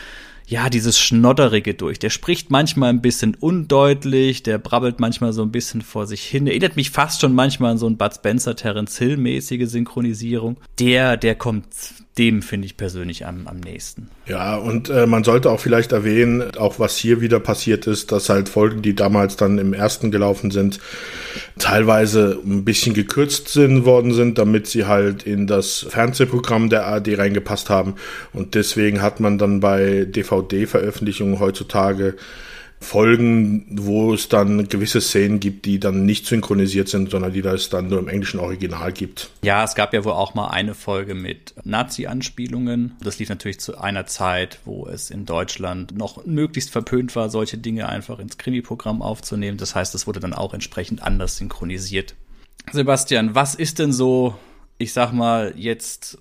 ja, dieses Schnodderige durch. Der spricht manchmal ein bisschen undeutlich, der brabbelt manchmal so ein bisschen vor sich hin. Erinnert mich fast schon manchmal an so ein Bud Spencer, Terence Hill mäßige Synchronisierung. Der, der kommt dem, finde ich persönlich am, am nächsten. Ja, und äh, man sollte auch vielleicht erwähnen, auch was hier wieder passiert ist, dass halt Folgen, die damals dann im ersten gelaufen sind, teilweise ein bisschen gekürzt sind worden sind, damit sie halt in das Fernsehprogramm der ARD reingepasst haben. Und deswegen hat man dann bei DVD-Veröffentlichungen heutzutage Folgen, wo es dann gewisse Szenen gibt, die dann nicht synchronisiert sind, sondern die es dann nur im englischen Original gibt. Ja, es gab ja wohl auch mal eine Folge mit Nazi-Anspielungen. Das lief natürlich zu einer Zeit, wo es in Deutschland noch möglichst verpönt war, solche Dinge einfach ins Krimi-Programm aufzunehmen. Das heißt, es wurde dann auch entsprechend anders synchronisiert. Sebastian, was ist denn so, ich sag mal, jetzt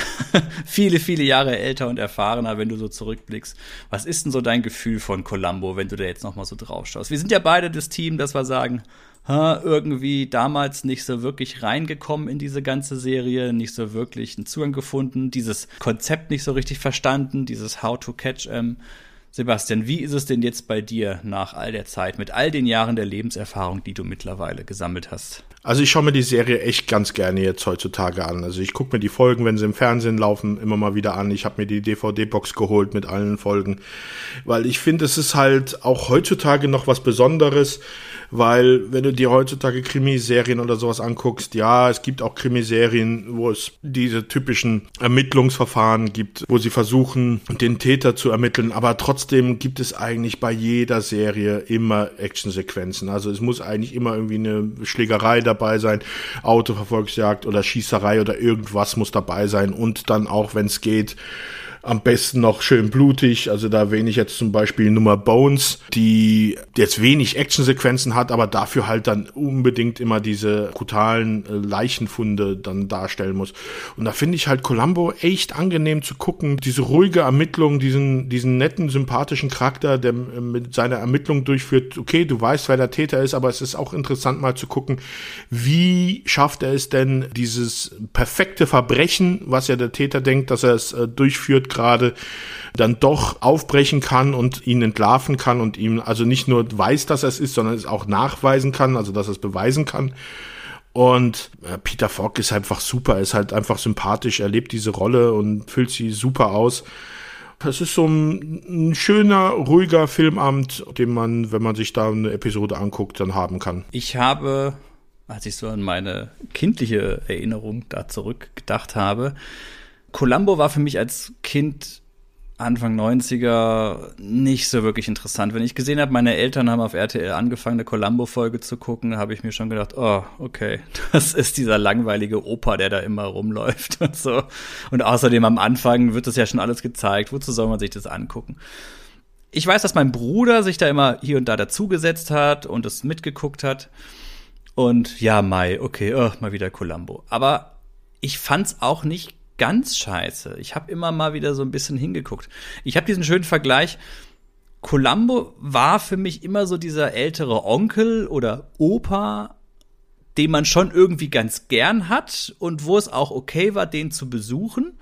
viele, viele Jahre älter und erfahrener, wenn du so zurückblickst. Was ist denn so dein Gefühl von Columbo, wenn du da jetzt nochmal so drauf schaust? Wir sind ja beide das Team, dass wir sagen, ha, irgendwie damals nicht so wirklich reingekommen in diese ganze Serie, nicht so wirklich einen Zugang gefunden, dieses Konzept nicht so richtig verstanden, dieses How to Catch em. Sebastian, wie ist es denn jetzt bei dir nach all der Zeit, mit all den Jahren der Lebenserfahrung, die du mittlerweile gesammelt hast? Also ich schaue mir die Serie echt ganz gerne jetzt heutzutage an. Also ich gucke mir die Folgen, wenn sie im Fernsehen laufen, immer mal wieder an. Ich habe mir die DVD-Box geholt mit allen Folgen, weil ich finde, es ist halt auch heutzutage noch was Besonderes weil wenn du dir heutzutage Krimiserien oder sowas anguckst, ja, es gibt auch Krimiserien, wo es diese typischen Ermittlungsverfahren gibt, wo sie versuchen, den Täter zu ermitteln, aber trotzdem gibt es eigentlich bei jeder Serie immer Actionsequenzen. Also es muss eigentlich immer irgendwie eine Schlägerei dabei sein, Autoverfolgsjagd oder Schießerei oder irgendwas muss dabei sein und dann auch, wenn es geht, am besten noch schön blutig. Also da ich jetzt zum Beispiel Nummer Bones, die jetzt wenig Actionsequenzen hat, aber dafür halt dann unbedingt immer diese brutalen äh, Leichenfunde dann darstellen muss. Und da finde ich halt Columbo echt angenehm zu gucken. Diese ruhige Ermittlung, diesen, diesen netten, sympathischen Charakter, der äh, mit seiner Ermittlung durchführt. Okay, du weißt, wer der Täter ist, aber es ist auch interessant mal zu gucken, wie schafft er es denn, dieses perfekte Verbrechen, was ja der Täter denkt, dass er es äh, durchführt, gerade dann doch aufbrechen kann und ihn entlarven kann und ihm also nicht nur weiß, dass er es ist, sondern es auch nachweisen kann, also dass er es beweisen kann. Und äh, Peter Falk ist einfach super, ist halt einfach sympathisch, er lebt diese Rolle und füllt sie super aus. Das ist so ein, ein, schöner, ruhiger Filmabend, den man, wenn man sich da eine Episode anguckt, dann haben kann. Ich habe, als ich so an meine kindliche Erinnerung da zurückgedacht habe, Columbo war für mich als Kind Anfang 90er nicht so wirklich interessant. Wenn ich gesehen habe, meine Eltern haben auf RTL angefangen, eine Columbo-Folge zu gucken, habe ich mir schon gedacht, oh, okay, das ist dieser langweilige Opa, der da immer rumläuft und so. Und außerdem am Anfang wird das ja schon alles gezeigt. Wozu soll man sich das angucken? Ich weiß, dass mein Bruder sich da immer hier und da dazugesetzt hat und es mitgeguckt hat. Und ja, Mai, okay, oh, mal wieder Columbo. Aber ich fand's auch nicht ganz scheiße. Ich habe immer mal wieder so ein bisschen hingeguckt. Ich habe diesen schönen Vergleich. Columbo war für mich immer so dieser ältere Onkel oder Opa, den man schon irgendwie ganz gern hat und wo es auch okay war, den zu besuchen,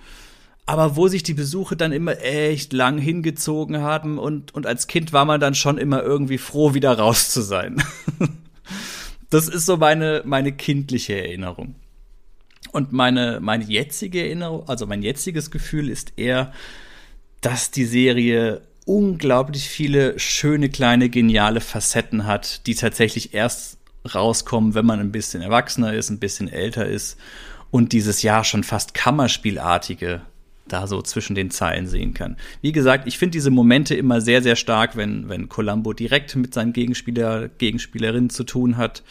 aber wo sich die Besuche dann immer echt lang hingezogen haben und, und als Kind war man dann schon immer irgendwie froh, wieder raus zu sein. das ist so meine, meine kindliche Erinnerung. Und meine, meine jetzige Erinnerung, also mein jetziges Gefühl ist eher, dass die Serie unglaublich viele schöne, kleine, geniale Facetten hat, die tatsächlich erst rauskommen, wenn man ein bisschen erwachsener ist, ein bisschen älter ist und dieses Jahr schon fast Kammerspielartige da so zwischen den Zeilen sehen kann. Wie gesagt, ich finde diese Momente immer sehr, sehr stark, wenn, wenn Columbo direkt mit seinen Gegenspieler, Gegenspielerinnen zu tun hat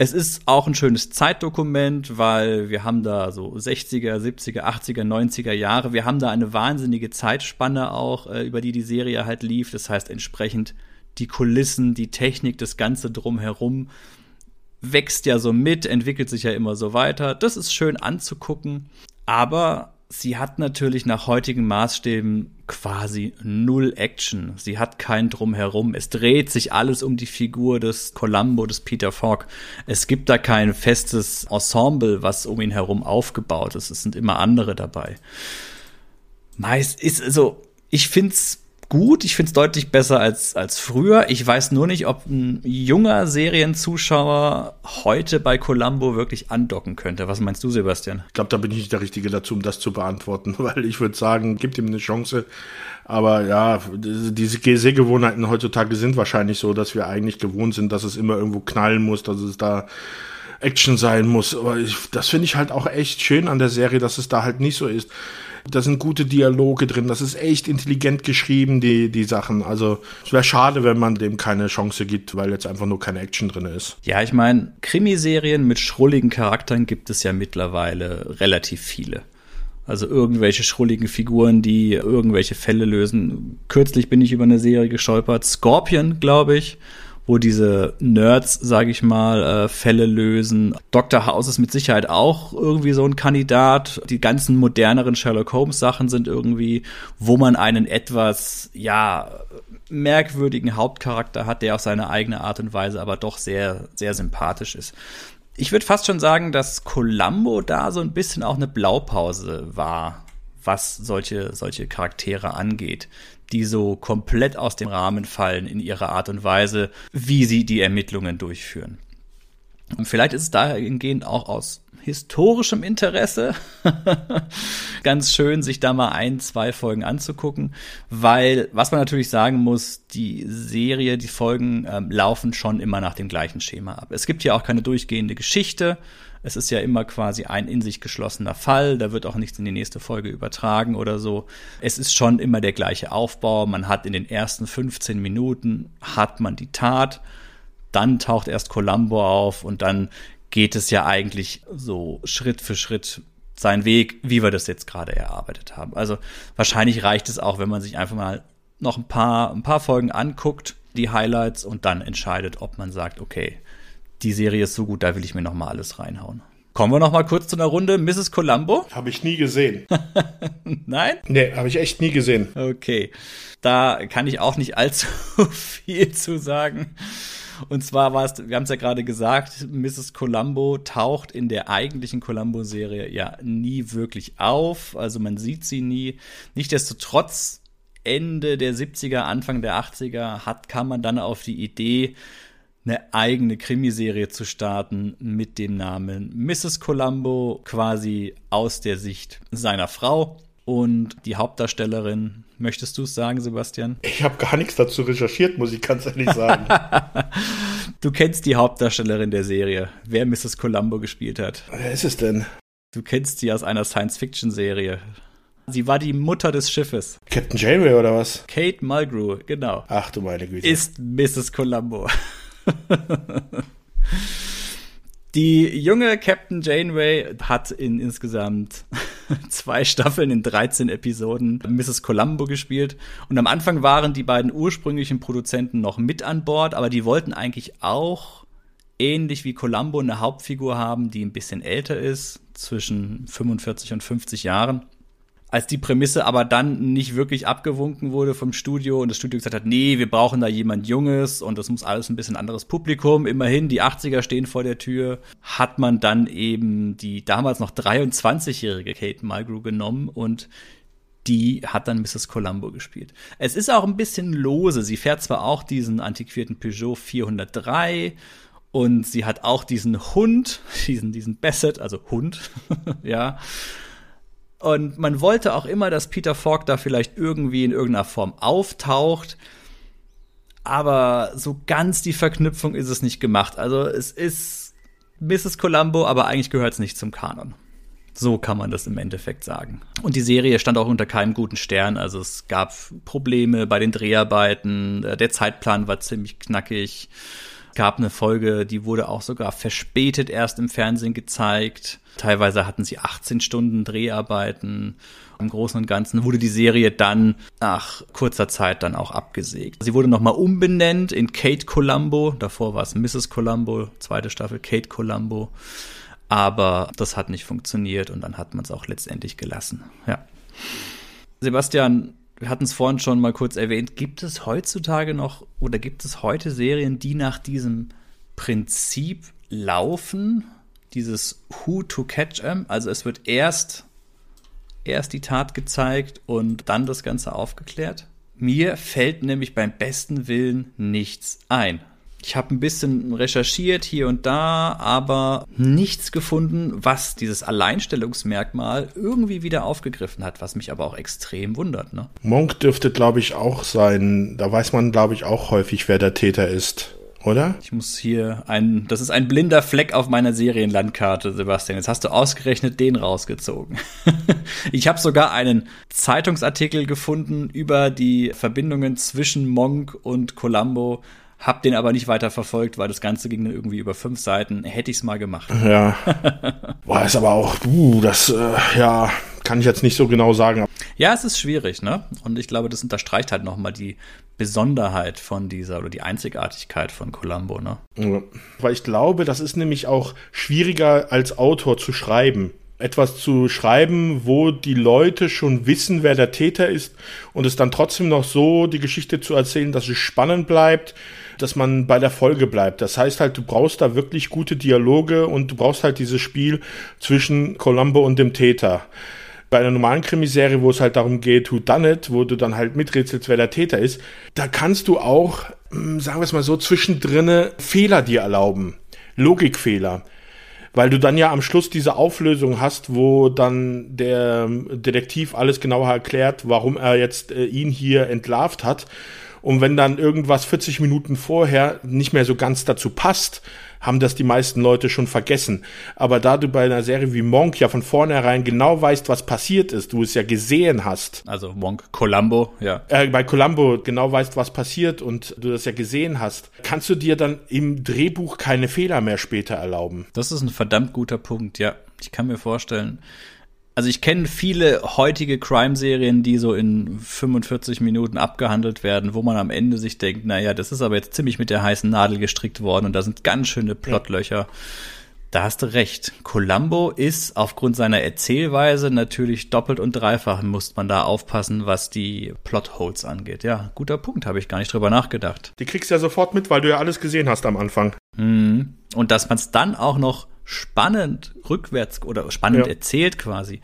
es ist auch ein schönes Zeitdokument, weil wir haben da so 60er, 70er, 80er, 90er Jahre. Wir haben da eine wahnsinnige Zeitspanne auch, äh, über die die Serie halt lief. Das heißt entsprechend die Kulissen, die Technik, das Ganze drumherum wächst ja so mit, entwickelt sich ja immer so weiter. Das ist schön anzugucken. Aber sie hat natürlich nach heutigen Maßstäben quasi null Action. Sie hat kein Drumherum. Es dreht sich alles um die Figur des Columbo, des Peter Falk. Es gibt da kein festes Ensemble, was um ihn herum aufgebaut ist. Es sind immer andere dabei. Meist ist, also, ich find's gut. Ich finde es deutlich besser als, als früher. Ich weiß nur nicht, ob ein junger Serienzuschauer heute bei Columbo wirklich andocken könnte. Was meinst du, Sebastian? Ich glaube, da bin ich nicht der Richtige dazu, um das zu beantworten, weil ich würde sagen, gibt ihm eine Chance. Aber ja, diese Sehgewohnheiten heutzutage sind wahrscheinlich so, dass wir eigentlich gewohnt sind, dass es immer irgendwo knallen muss, dass es da Action sein muss. Aber ich, das finde ich halt auch echt schön an der Serie, dass es da halt nicht so ist. Da sind gute Dialoge drin. Das ist echt intelligent geschrieben, die, die Sachen. Also es wäre schade, wenn man dem keine Chance gibt, weil jetzt einfach nur keine Action drin ist. Ja, ich meine, Krimiserien mit schrulligen Charakteren gibt es ja mittlerweile relativ viele. Also irgendwelche schrulligen Figuren, die irgendwelche Fälle lösen. Kürzlich bin ich über eine Serie gestolpert. Scorpion, glaube ich wo diese Nerds, sage ich mal, äh, Fälle lösen. Dr. House ist mit Sicherheit auch irgendwie so ein Kandidat. Die ganzen moderneren Sherlock Holmes Sachen sind irgendwie, wo man einen etwas, ja, merkwürdigen Hauptcharakter hat, der auf seine eigene Art und Weise aber doch sehr, sehr sympathisch ist. Ich würde fast schon sagen, dass Columbo da so ein bisschen auch eine Blaupause war, was solche, solche Charaktere angeht, die so komplett aus dem Rahmen fallen in ihrer Art und Weise, wie sie die Ermittlungen durchführen. Und vielleicht ist es dahingehend auch aus historischem Interesse ganz schön, sich da mal ein, zwei Folgen anzugucken, weil was man natürlich sagen muss, die Serie, die Folgen ähm, laufen schon immer nach dem gleichen Schema ab. Es gibt ja auch keine durchgehende Geschichte. Es ist ja immer quasi ein in sich geschlossener Fall. Da wird auch nichts in die nächste Folge übertragen oder so. Es ist schon immer der gleiche Aufbau. Man hat in den ersten 15 Minuten hat man die Tat. Dann taucht erst Columbo auf und dann geht es ja eigentlich so Schritt für Schritt seinen Weg, wie wir das jetzt gerade erarbeitet haben. Also wahrscheinlich reicht es auch, wenn man sich einfach mal noch ein paar, ein paar Folgen anguckt, die Highlights und dann entscheidet, ob man sagt, okay, die Serie ist so gut, da will ich mir noch mal alles reinhauen. Kommen wir noch mal kurz zu einer Runde Mrs. Columbo. Habe ich nie gesehen. Nein? Nee, habe ich echt nie gesehen. Okay. Da kann ich auch nicht allzu viel zu sagen. Und zwar war es, wir haben es ja gerade gesagt, Mrs. Columbo taucht in der eigentlichen Columbo-Serie ja nie wirklich auf. Also man sieht sie nie. Nichtsdestotrotz, Ende der 70er, Anfang der 80er hat, kam man dann auf die Idee, eine eigene Krimiserie zu starten mit dem Namen Mrs. Columbo, quasi aus der Sicht seiner Frau. Und die Hauptdarstellerin, möchtest du es sagen, Sebastian? Ich habe gar nichts dazu recherchiert, muss ich ganz ehrlich sagen. du kennst die Hauptdarstellerin der Serie, wer Mrs. Columbo gespielt hat. Wer ist es denn? Du kennst sie aus einer Science-Fiction-Serie. Sie war die Mutter des Schiffes. Captain Janeway oder was? Kate Mulgrew, genau. Ach du meine Güte. Ist Mrs. Columbo. Die junge Captain Janeway hat in insgesamt zwei Staffeln in 13 Episoden Mrs. Columbo gespielt. Und am Anfang waren die beiden ursprünglichen Produzenten noch mit an Bord, aber die wollten eigentlich auch ähnlich wie Columbo eine Hauptfigur haben, die ein bisschen älter ist, zwischen 45 und 50 Jahren als die Prämisse aber dann nicht wirklich abgewunken wurde vom Studio und das Studio gesagt hat, nee, wir brauchen da jemand Junges und das muss alles ein bisschen anderes Publikum. Immerhin, die 80er stehen vor der Tür, hat man dann eben die damals noch 23-jährige Kate Mulgrew genommen und die hat dann Mrs. Columbo gespielt. Es ist auch ein bisschen lose. Sie fährt zwar auch diesen antiquierten Peugeot 403 und sie hat auch diesen Hund, diesen, diesen Bassett, also Hund, ja. Und man wollte auch immer, dass Peter Falk da vielleicht irgendwie in irgendeiner Form auftaucht. Aber so ganz die Verknüpfung ist es nicht gemacht. Also es ist Mrs. Columbo, aber eigentlich gehört es nicht zum Kanon. So kann man das im Endeffekt sagen. Und die Serie stand auch unter keinem guten Stern. Also es gab Probleme bei den Dreharbeiten. Der Zeitplan war ziemlich knackig. Es gab eine Folge, die wurde auch sogar verspätet erst im Fernsehen gezeigt. Teilweise hatten sie 18 Stunden Dreharbeiten. Im Großen und Ganzen wurde die Serie dann nach kurzer Zeit dann auch abgesägt. Sie wurde nochmal umbenannt in Kate Columbo. Davor war es Mrs. Columbo, zweite Staffel Kate Columbo. Aber das hat nicht funktioniert und dann hat man es auch letztendlich gelassen. Ja. Sebastian, wir hatten es vorhin schon mal kurz erwähnt, gibt es heutzutage noch oder gibt es heute Serien, die nach diesem Prinzip laufen? Dieses Who to Catch em? Also es wird erst, erst die Tat gezeigt und dann das Ganze aufgeklärt? Mir fällt nämlich beim besten Willen nichts ein. Ich habe ein bisschen recherchiert hier und da, aber nichts gefunden, was dieses Alleinstellungsmerkmal irgendwie wieder aufgegriffen hat, was mich aber auch extrem wundert. Ne? Monk dürfte, glaube ich, auch sein. Da weiß man, glaube ich, auch häufig, wer der Täter ist. Oder? Ich muss hier ein, das ist ein blinder Fleck auf meiner Serienlandkarte, Sebastian. Jetzt hast du ausgerechnet den rausgezogen. ich habe sogar einen Zeitungsartikel gefunden über die Verbindungen zwischen Monk und Columbo hab den aber nicht weiter verfolgt, weil das Ganze ging dann irgendwie über fünf Seiten. Hätte ich's mal gemacht. Ja. War es aber auch, uh, das, äh, ja, kann ich jetzt nicht so genau sagen. Ja, es ist schwierig, ne? Und ich glaube, das unterstreicht halt nochmal die Besonderheit von dieser oder die Einzigartigkeit von Columbo, ne? Ja. Weil ich glaube, das ist nämlich auch schwieriger als Autor zu schreiben etwas zu schreiben, wo die Leute schon wissen, wer der Täter ist und es dann trotzdem noch so die Geschichte zu erzählen, dass es spannend bleibt, dass man bei der Folge bleibt. Das heißt halt, du brauchst da wirklich gute Dialoge und du brauchst halt dieses Spiel zwischen Columbo und dem Täter. Bei einer normalen Krimiserie, wo es halt darum geht, who done it, wo du dann halt miträtselst, wer der Täter ist, da kannst du auch, hm, sagen wir es mal so, zwischendrinne Fehler dir erlauben. Logikfehler weil du dann ja am Schluss diese Auflösung hast, wo dann der Detektiv alles genauer erklärt, warum er jetzt äh, ihn hier entlarvt hat. Und wenn dann irgendwas 40 Minuten vorher nicht mehr so ganz dazu passt, haben das die meisten Leute schon vergessen. Aber da du bei einer Serie wie Monk ja von vornherein genau weißt, was passiert ist, du es ja gesehen hast. Also Monk, Columbo, ja. Äh, bei Columbo genau weißt, was passiert und du das ja gesehen hast, kannst du dir dann im Drehbuch keine Fehler mehr später erlauben. Das ist ein verdammt guter Punkt, ja. Ich kann mir vorstellen, also ich kenne viele heutige Crime-Serien, die so in 45 Minuten abgehandelt werden, wo man am Ende sich denkt, naja, das ist aber jetzt ziemlich mit der heißen Nadel gestrickt worden und da sind ganz schöne Plotlöcher. Ja. Da hast du recht. Columbo ist aufgrund seiner Erzählweise natürlich doppelt und dreifach muss man da aufpassen, was die Plotholes angeht. Ja, guter Punkt, habe ich gar nicht drüber nachgedacht. Die kriegst du ja sofort mit, weil du ja alles gesehen hast am Anfang. Mhm. Und dass man es dann auch noch spannend rückwärts oder spannend ja. erzählt quasi.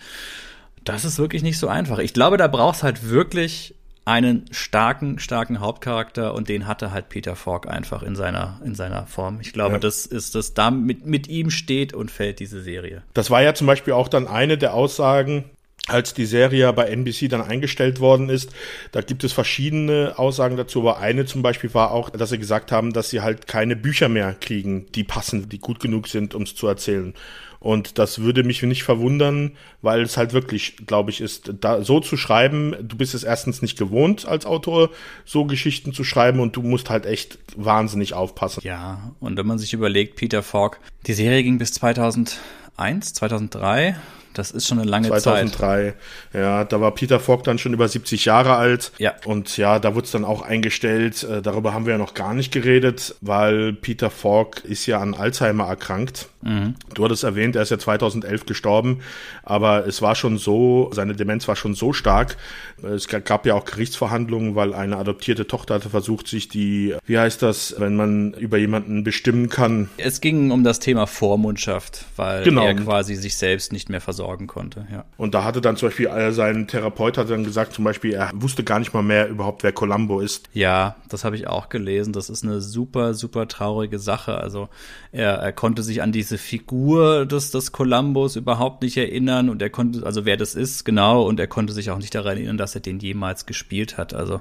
Das ist wirklich nicht so einfach. Ich glaube, da brauchst halt wirklich einen starken, starken Hauptcharakter und den hatte halt Peter Falk einfach in seiner, in seiner Form. Ich glaube, ja. das ist das, da mit, mit ihm steht und fällt diese Serie. Das war ja zum Beispiel auch dann eine der Aussagen, als die Serie bei NBC dann eingestellt worden ist, da gibt es verschiedene Aussagen dazu, aber eine zum Beispiel war auch, dass sie gesagt haben, dass sie halt keine Bücher mehr kriegen, die passen, die gut genug sind, um es zu erzählen. Und das würde mich nicht verwundern, weil es halt wirklich, glaube ich, ist, da so zu schreiben, du bist es erstens nicht gewohnt als Autor, so Geschichten zu schreiben und du musst halt echt wahnsinnig aufpassen. Ja, und wenn man sich überlegt, Peter Falk, die Serie ging bis 2001, 2003 das ist schon eine lange 2003, Zeit. 2003, ja, da war Peter Falk dann schon über 70 Jahre alt. Ja. Und ja, da wurde es dann auch eingestellt. Äh, darüber haben wir ja noch gar nicht geredet, weil Peter Falk ist ja an Alzheimer erkrankt. Mhm. Du hattest erwähnt, er ist ja 2011 gestorben, aber es war schon so, seine Demenz war schon so stark. Es gab ja auch Gerichtsverhandlungen, weil eine adoptierte Tochter hatte versucht, sich die, wie heißt das, wenn man über jemanden bestimmen kann. Es ging um das Thema Vormundschaft, weil genau. er quasi sich selbst nicht mehr versorgen konnte. Ja. Und da hatte dann zum Beispiel äh, sein Therapeut hat dann gesagt, zum Beispiel, er wusste gar nicht mal mehr überhaupt, wer Columbo ist. Ja, das habe ich auch gelesen. Das ist eine super, super traurige Sache. Also er, er konnte sich an diese Figur des, des Columbos überhaupt nicht erinnern und er konnte, also wer das ist, genau, und er konnte sich auch nicht daran erinnern, dass er den jemals gespielt hat. Also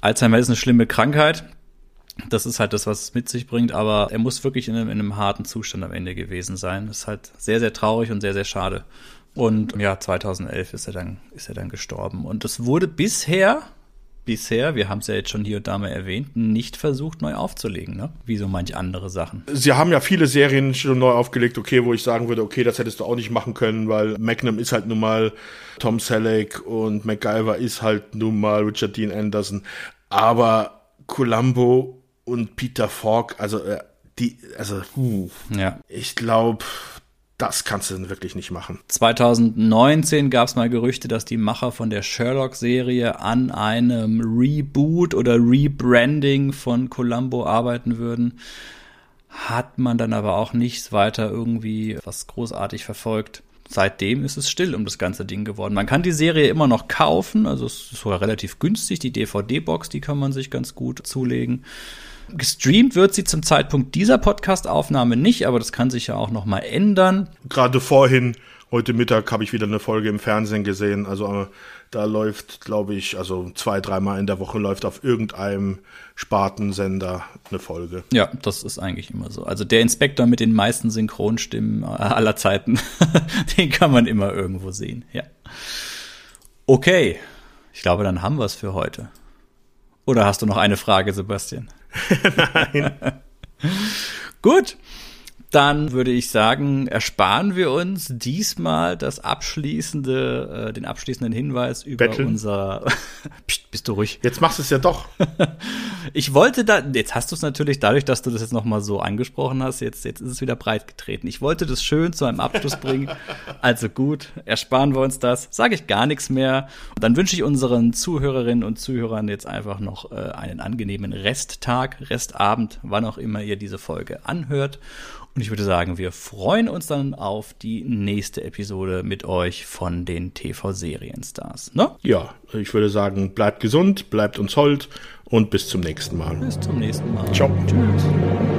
Alzheimer ist eine schlimme Krankheit. Das ist halt das, was es mit sich bringt, aber er muss wirklich in einem, in einem harten Zustand am Ende gewesen sein. Das ist halt sehr, sehr traurig und sehr, sehr schade. Und ja, 2011 ist er dann, ist er dann gestorben. Und es wurde bisher, bisher, wir haben es ja jetzt schon hier und da mal erwähnt, nicht versucht, neu aufzulegen, ne? Wie so manch andere Sachen. Sie haben ja viele Serien schon neu aufgelegt, okay, wo ich sagen würde, okay, das hättest du auch nicht machen können, weil Magnum ist halt nun mal Tom Selleck und MacGyver ist halt nun mal Richard Dean Anderson. Aber Columbo und Peter Falk, also äh, die, also, uh, ja. ich glaube, das kannst du wirklich nicht machen. 2019 gab es mal Gerüchte, dass die Macher von der Sherlock-Serie an einem Reboot oder Rebranding von Columbo arbeiten würden. Hat man dann aber auch nichts weiter irgendwie was großartig verfolgt. Seitdem ist es still um das ganze Ding geworden. Man kann die Serie immer noch kaufen, also es ist sogar relativ günstig. Die DVD-Box, die kann man sich ganz gut zulegen. Gestreamt wird sie zum Zeitpunkt dieser Podcast-Aufnahme nicht, aber das kann sich ja auch noch mal ändern. Gerade vorhin, heute Mittag, habe ich wieder eine Folge im Fernsehen gesehen. Also äh, da läuft, glaube ich, also zwei, dreimal in der Woche läuft auf irgendeinem Spartensender eine Folge. Ja, das ist eigentlich immer so. Also der Inspektor mit den meisten Synchronstimmen aller Zeiten, den kann man immer irgendwo sehen. Ja. Okay, ich glaube, dann haben wir es für heute. Oder hast du noch eine Frage, Sebastian? Nein. Gut. Dann würde ich sagen, ersparen wir uns diesmal das abschließende, äh, den abschließenden Hinweis über Betteln. unser. Psst, bist du ruhig. Jetzt machst du es ja doch. Ich wollte da, jetzt hast du es natürlich dadurch, dass du das jetzt nochmal so angesprochen hast, jetzt, jetzt ist es wieder breit getreten. Ich wollte das schön zu einem Abschluss bringen. Also gut, ersparen wir uns das. Sage ich gar nichts mehr. Dann wünsche ich unseren Zuhörerinnen und Zuhörern jetzt einfach noch äh, einen angenehmen Resttag, Restabend, wann auch immer ihr diese Folge anhört. Und ich würde sagen, wir freuen uns dann auf die nächste Episode mit euch von den TV-Serienstars. Ne? Ja, ich würde sagen, bleibt gesund, bleibt uns hold und bis zum nächsten Mal. Bis zum nächsten Mal. Ciao. Tschüss.